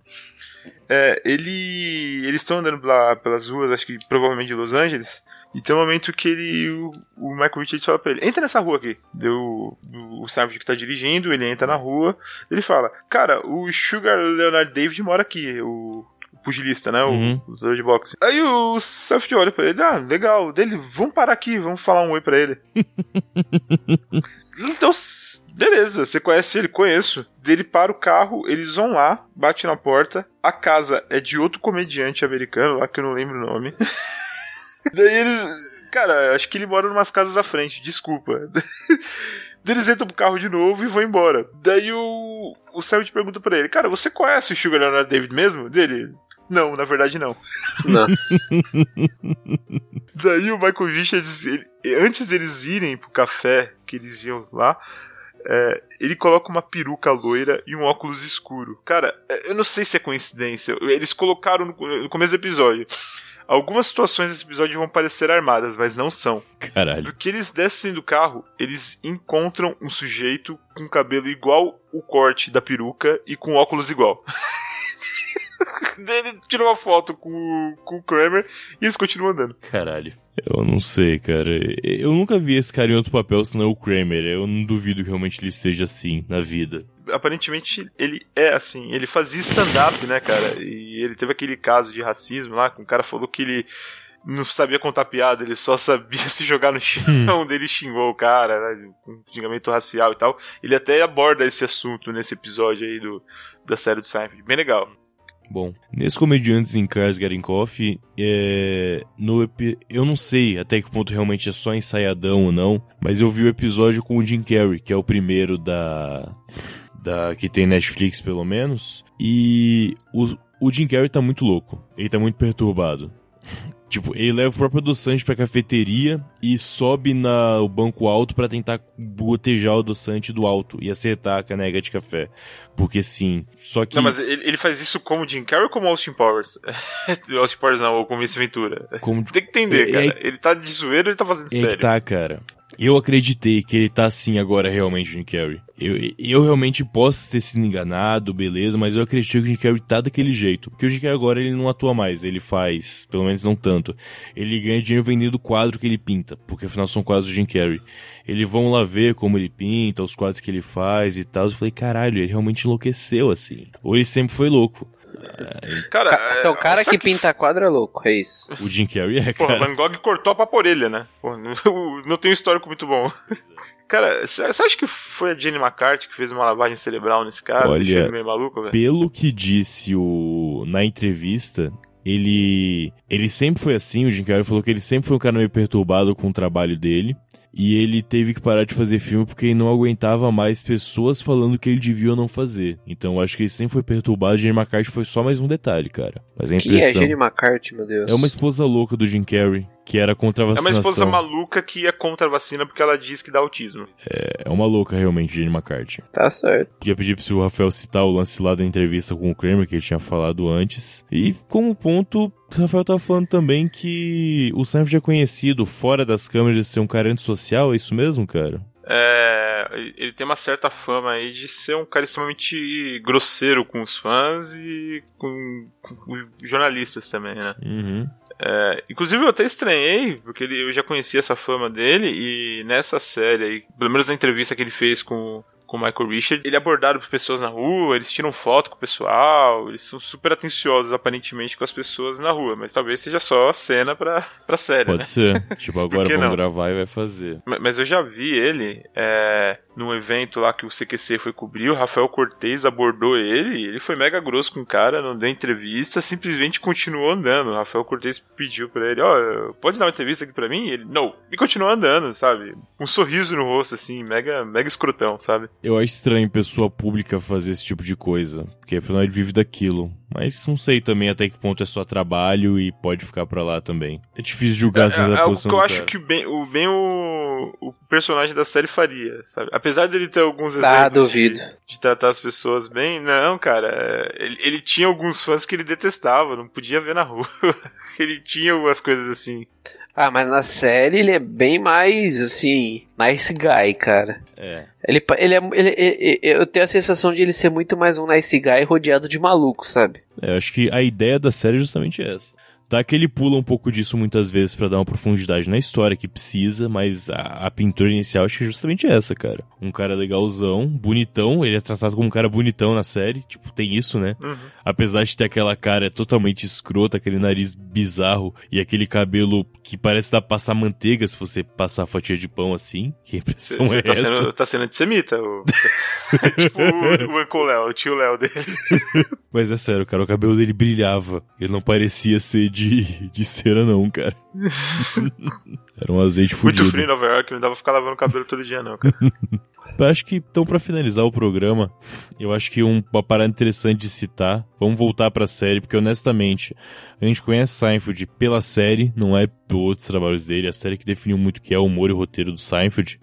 É, ele. Eles estão andando lá pelas ruas, acho que provavelmente de Los Angeles. E tem um momento que ele. O, o Michael Richards fala pra ele: entra nessa rua aqui. Deu o Savage que tá dirigindo, ele entra na rua. Ele fala: Cara, o Sugar Leonard David mora aqui. O, o pugilista, né? Uhum. O lutador de boxe. Aí o Savage olha pra ele: Ah, legal. Dele, vamos parar aqui, vamos falar um oi pra ele. então. Beleza, você conhece ele? Conheço. Ele para o carro, eles vão lá, bate na porta. A casa é de outro comediante americano lá, que eu não lembro o nome. Daí eles. Cara, acho que ele mora numas casas à frente, desculpa. Daí eles entram pro carro de novo e vão embora. Daí o. O Savage pergunta pra ele: Cara, você conhece o Sugar Leonard David mesmo? Dele. Não, na verdade não. Nossa. Daí o Michael Richards, ele, antes deles irem pro café que eles iam lá, é, ele coloca uma peruca loira e um óculos escuro. Cara, eu não sei se é coincidência. Eles colocaram no, no começo do episódio. Algumas situações desse episódio vão parecer armadas, mas não são. Caralho. Porque eles descem do carro, eles encontram um sujeito com cabelo igual o corte da peruca e com óculos igual. ele tirou uma foto com, com o Kramer e eles continuam andando. Caralho. Eu não sei, cara. Eu nunca vi esse cara em outro papel senão o Kramer. Eu não duvido que realmente ele seja assim na vida. Aparentemente ele é assim. Ele fazia stand-up, né, cara? E ele teve aquele caso de racismo lá, que um cara falou que ele não sabia contar piada, ele só sabia se jogar no chão, dele xingou o cara, né, com xingamento racial e tal. Ele até aborda esse assunto nesse episódio aí do, da série do Seinfeld. Bem legal. Bom, nesse Comediantes em Cars Getting Coffee, é, no epi- eu não sei até que ponto realmente é só ensaiadão ou não, mas eu vi o episódio com o Jim Carrey, que é o primeiro da, da que tem Netflix pelo menos, e o, o Jim Carrey tá muito louco, ele tá muito perturbado. Tipo, ele leva o próprio adoçante pra cafeteria e sobe na, o banco alto pra tentar gotejar o adoçante do alto e acertar a caneca de café. Porque sim, só que... Não, mas ele, ele faz isso como Jim Carrey ou como Austin Powers? Austin Powers não, ou como Ace Ventura. Como Tem que entender, É- cara. Ele tá de zoeiro ou ele tá fazendo É que sério? tá, cara. Eu acreditei que ele tá assim agora realmente, Jim Carrey. Eu, eu realmente posso ter sido enganado, beleza, mas eu acreditei que o Jim Carrey tá daquele jeito. Porque o Jim Carrey agora ele não atua mais, ele faz, pelo menos não tanto. Ele ganha dinheiro vendendo o quadro que ele pinta, porque afinal são quadros do Jim Carrey. Eles vão lá ver como ele pinta, os quadros que ele faz e tal. Eu falei, caralho, ele realmente enlouqueceu assim. Ou ele sempre foi louco. Cara, Então, o é, cara sabe que pinta quadro é louco, é isso. O Jim Carrey é, Porra, cara. Van Gogh cortou a papo orelha, né? Pô, não, não tem um histórico muito bom. Cara, você acha que foi a Jenny McCarthy que fez uma lavagem cerebral nesse cara? Olha, Deixou ele meio maluco, velho? Pelo que disse o na entrevista, ele ele sempre foi assim, o Jim Carrey falou que ele sempre foi um cara meio perturbado com o trabalho dele. E ele teve que parar de fazer filme porque ele não aguentava mais pessoas falando que ele devia ou não fazer. Então eu acho que ele sempre foi perturbado. Jenny McCarthy foi só mais um detalhe, cara. Mas a Quem é impressão. Jenny McCarthy, meu Deus? É uma esposa louca do Jim Carrey, que era contra a É uma vacinação. esposa maluca que é contra a vacina porque ela diz que dá autismo. É uma louca realmente, Jenny McCarthy. Tá certo. Queria pedir pro o Rafael citar o lance lá da entrevista com o Kramer, que ele tinha falado antes. E como ponto, o Rafael tava falando também que o Seinfeld é conhecido fora das câmeras de ser um cara antissocial, é isso mesmo, cara? É, ele tem uma certa fama aí de ser um cara extremamente grosseiro com os fãs e com, com jornalistas também, né? Uhum. É, inclusive eu até estranhei, porque ele, eu já conhecia essa fama dele e nessa série aí, pelo menos na entrevista que ele fez com, com o Michael Richard, ele é abordado por pessoas na rua, eles tiram foto com o pessoal, eles são super atenciosos aparentemente com as pessoas na rua, mas talvez seja só cena pra, pra série, Pode né? ser. tipo, agora vamos não? gravar e vai fazer. Ma- Mas eu já vi ele é, num evento lá que o CQC foi cobrir, o Rafael Cortez abordou ele, ele foi mega grosso com o cara, não deu entrevista, simplesmente continuou andando. O Rafael Cortez pediu pra ele, ó, pode dar uma entrevista aqui pra mim? E ele, não. E continuou andando, sabe? Um sorriso no rosto, assim, mega, mega escrotão, sabe? Eu acho estranho pessoa pública fazer esse tipo de coisa, porque afinal ele vive daquilo. Mas não sei também até que ponto é só trabalho e pode ficar pra lá também. É difícil julgar assim É, da é algo que posição eu acho que o bem, o, bem o, o personagem da série faria, sabe? Apesar dele ter alguns Ah, exemplos de- duvido. de tratar as pessoas bem. Não, cara. é, Ele, ele tinha alguns fãs que ele detestava, não podia ver na rua. ele tinha algumas coisas assim. Ah, mas na série ele é bem mais, assim, nice guy, cara. É. Ele, ele, é, ele, ele- eu tenho a sensação de ele ser muito mais um nice guy rodeado de malucos, sabe? É, eu acho que a ideia da série é justamente essa. Tá que ele pula um pouco disso muitas vezes pra dar uma profundidade na história que precisa, mas a, a pintura inicial acho que é justamente essa, cara. Um cara legalzão, bonitão, ele é tratado como um cara bonitão na série, tipo, tem isso, né? Uhum. Apesar de ter aquela cara totalmente escrota, aquele nariz bizarro e aquele cabelo que parece dar pra passar manteiga se você passar a fatia de pão assim. Que impressão Você é tá essa? sendo, tá sendo antissemita. O... tipo o, o Uncle Léo, o tio Léo dele. Mas é sério, cara, o cabelo dele brilhava. Ele não parecia ser de, de cera, não, cara. Era um azeite Muito fudido. frio em Nova York, não dava pra ficar lavando o cabelo todo dia, não, cara. Eu acho que, então, pra finalizar o programa, eu acho que um- uma parada interessante de citar, vamos voltar pra série, porque honestamente, a gente conhece Seinfeld pela série, não é por outros trabalhos dele, a série que definiu muito o que é o humor e o roteiro do Seinfeld,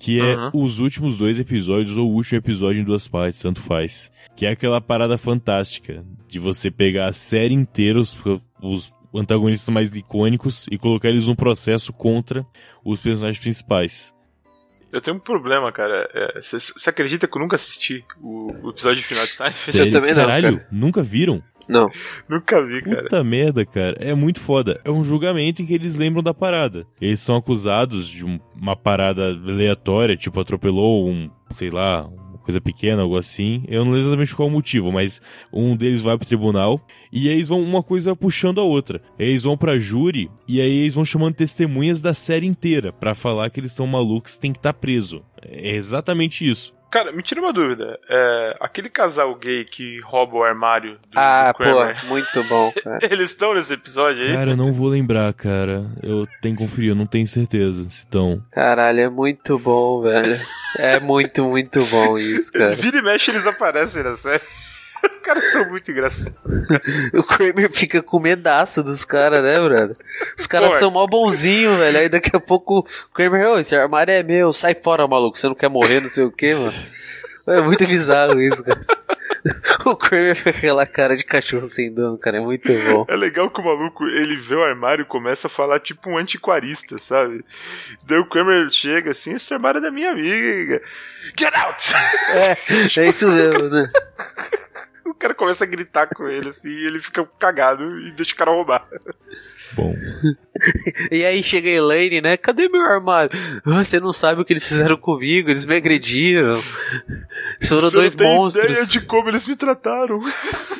que é Uhum. os últimos dois episódios ou o último episódio em duas partes, tanto faz. Que é aquela parada fantástica de você pegar a série inteira, os, os antagonistas mais icônicos, e colocar eles num processo contra os personagens principais. Eu tenho um problema, cara. Você acredita que eu nunca assisti o, o episódio final de Seinfeld? Sério? também não, Caralho, cara. nunca viram? Não. Nunca vi, cara. Puta merda, cara. É muito foda. É um julgamento em que eles lembram da parada. Eles são acusados de um- uma parada aleatória, tipo atropelou um, sei lá, uma coisa pequena, algo assim. Eu não lembro exatamente qual o motivo, mas um deles vai pro tribunal e aí eles vão uma coisa puxando a outra. Eles vão pra júri e aí eles vão chamando testemunhas da série inteira pra falar que eles são malucos e tem que estar preso. É exatamente isso. Cara, me tira uma dúvida. É, aquele casal gay que rouba o armário do, Ah, do pô, muito bom, cara. Eles estão nesse episódio aí? Cara, eu não vou lembrar, cara. Eu tenho que conferir, eu não tenho certeza se estão. Caralho, é muito bom, velho. É muito, muito bom isso, cara. Vira e mexe, eles aparecem na série. Os caras são muito engraçados. O Kramer fica com medaço dos caras, né, brother? Os caras é. são mó bonzinho, velho. Aí daqui a pouco o Kramer, ô, esse armário é meu, sai fora, maluco. Você não quer morrer, não sei o que, mano. É muito bizarro isso, cara. O Kramer com aquela cara de cachorro sem dono, cara. É muito bom. É legal que o maluco, ele vê o armário e começa a falar tipo um antiquarista, sabe? Daí o Kramer chega assim, esse armário é da minha amiga. Get out! É, é isso mesmo, né? O cara começa a gritar com ele assim e ele fica cagado e deixa o cara roubar. Bom. E aí chega a Elaine, né? Cadê meu armário? Ah, você não sabe o que eles fizeram comigo, eles me agrediram. Foram Você dois não tem monstros. ideia de como eles me trataram.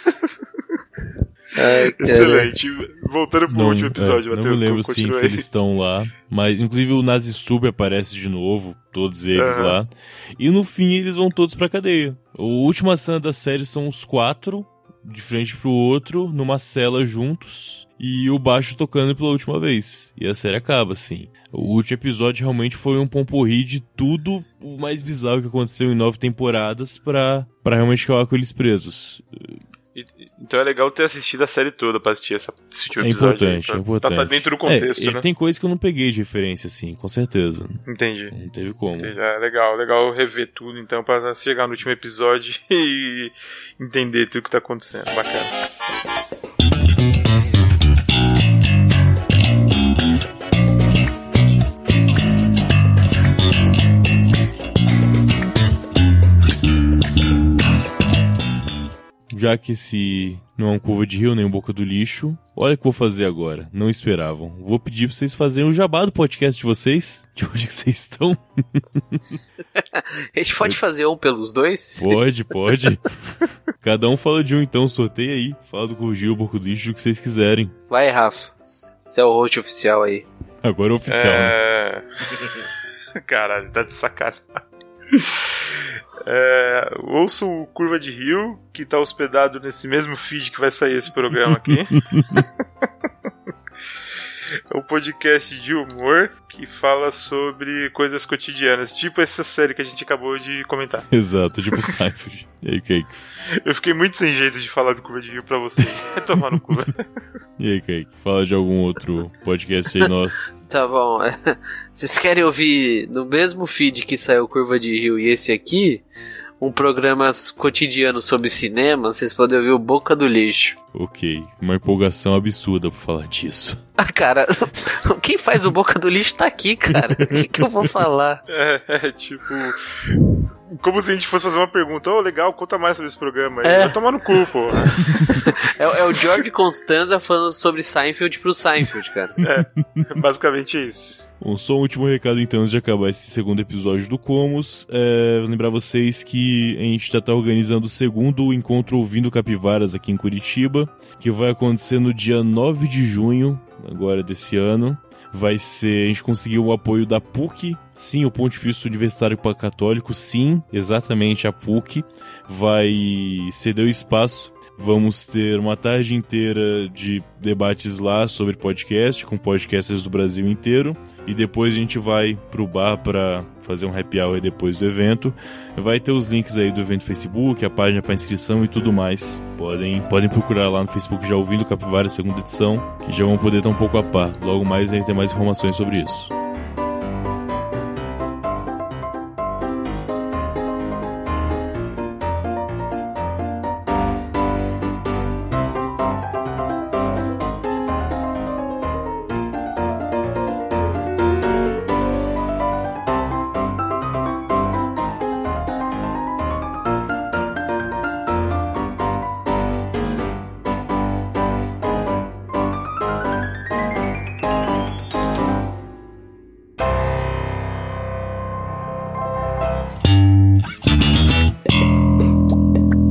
Ai. Excelente. Voltando pro Não, último episódio, é, não me lembro sim se eles estão lá. Mas, inclusive, o Nazi Sub aparece de novo, todos eles Aham. lá. E no fim, eles vão todos pra cadeia. A última cena da série são os quatro, de frente pro outro, numa cela juntos. E o baixo tocando pela última vez. E a série acaba, assim. O último episódio realmente foi um pomporri de tudo o mais bizarro que aconteceu em nove temporadas pra, pra realmente acabar com eles presos. Então é legal ter assistido a série toda pra assistir essa, esse último É episódio. aí, importante, pra- é importante. Tá, tá dentro do contexto, é, né? Tem coisa que eu não peguei de referência, assim, com certeza. Entendi. Não teve como. Entendi. É legal, legal rever tudo, então, pra chegar no último episódio e entender tudo que tá acontecendo. Bacana. Já que esse não é um curva de rio nem um boca do lixo, olha o que eu vou fazer agora. Não esperavam. Vou pedir pra vocês fazerem o jabá do podcast de vocês. De onde que vocês estão? A gente pode fazer um pelos dois? Pode, pode. Cada um fala de um então, sorteia aí. Fala do curva de rio, boca do lixo, o que vocês quiserem. Vai, Rafa. Você é o host oficial aí. Agora é oficial, né? É... Caralho, tá de sacanagem. É, ouço o Curva de Rio, que tá hospedado nesse mesmo feed que vai sair esse programa aqui. É um podcast de humor que fala sobre coisas cotidianas, tipo essa série que a gente acabou de comentar. Exato, tipo Cypher. E aí, Kaique? Eu fiquei muito sem jeito de falar do Curva de Rio pra vocês. Vai tomar no cu. E aí, Kaique? Fala de algum outro podcast aí nosso. Tá bom. Vocês querem ouvir no mesmo feed que saiu Curva de Rio e esse aqui? Um programa cotidiano sobre cinema, vocês podem ouvir o Boca do Lixo. Ok, uma empolgação absurda por falar disso. Ah, cara, quem faz o Boca do Lixo tá aqui, cara. O que, que eu vou falar? É, é, tipo. Como se a gente fosse fazer uma pergunta, ô, oh, legal, conta mais sobre esse programa. É. Vai tomar no cu, pô. é, é, o George Constanza falando sobre Seinfeld pro Seinfeld, cara. É, basicamente isso. Bom, só um último recado então antes de acabar esse segundo episódio do Comos. É, lembrar vocês que a gente já está organizando o segundo encontro Ouvindo Capivaras aqui em Curitiba, que vai acontecer no dia 9 de junho, agora desse ano. Vai ser. A gente conseguiu o apoio da PUC, sim, o Pontifício Universitário Católico, sim, exatamente a PUC. Vai ceder o espaço Vamos ter uma tarde inteira de debates lá sobre podcast, com podcasters do Brasil inteiro. E depois a gente vai pro bar para fazer um happy hour depois do evento. Vai ter os links aí do evento Facebook, a página para inscrição e tudo mais. Podem, podem procurar lá no Facebook já ouvindo Capivara segunda edição, que já vão poder estar um pouco a par. Logo mais a gente tem mais informações sobre isso.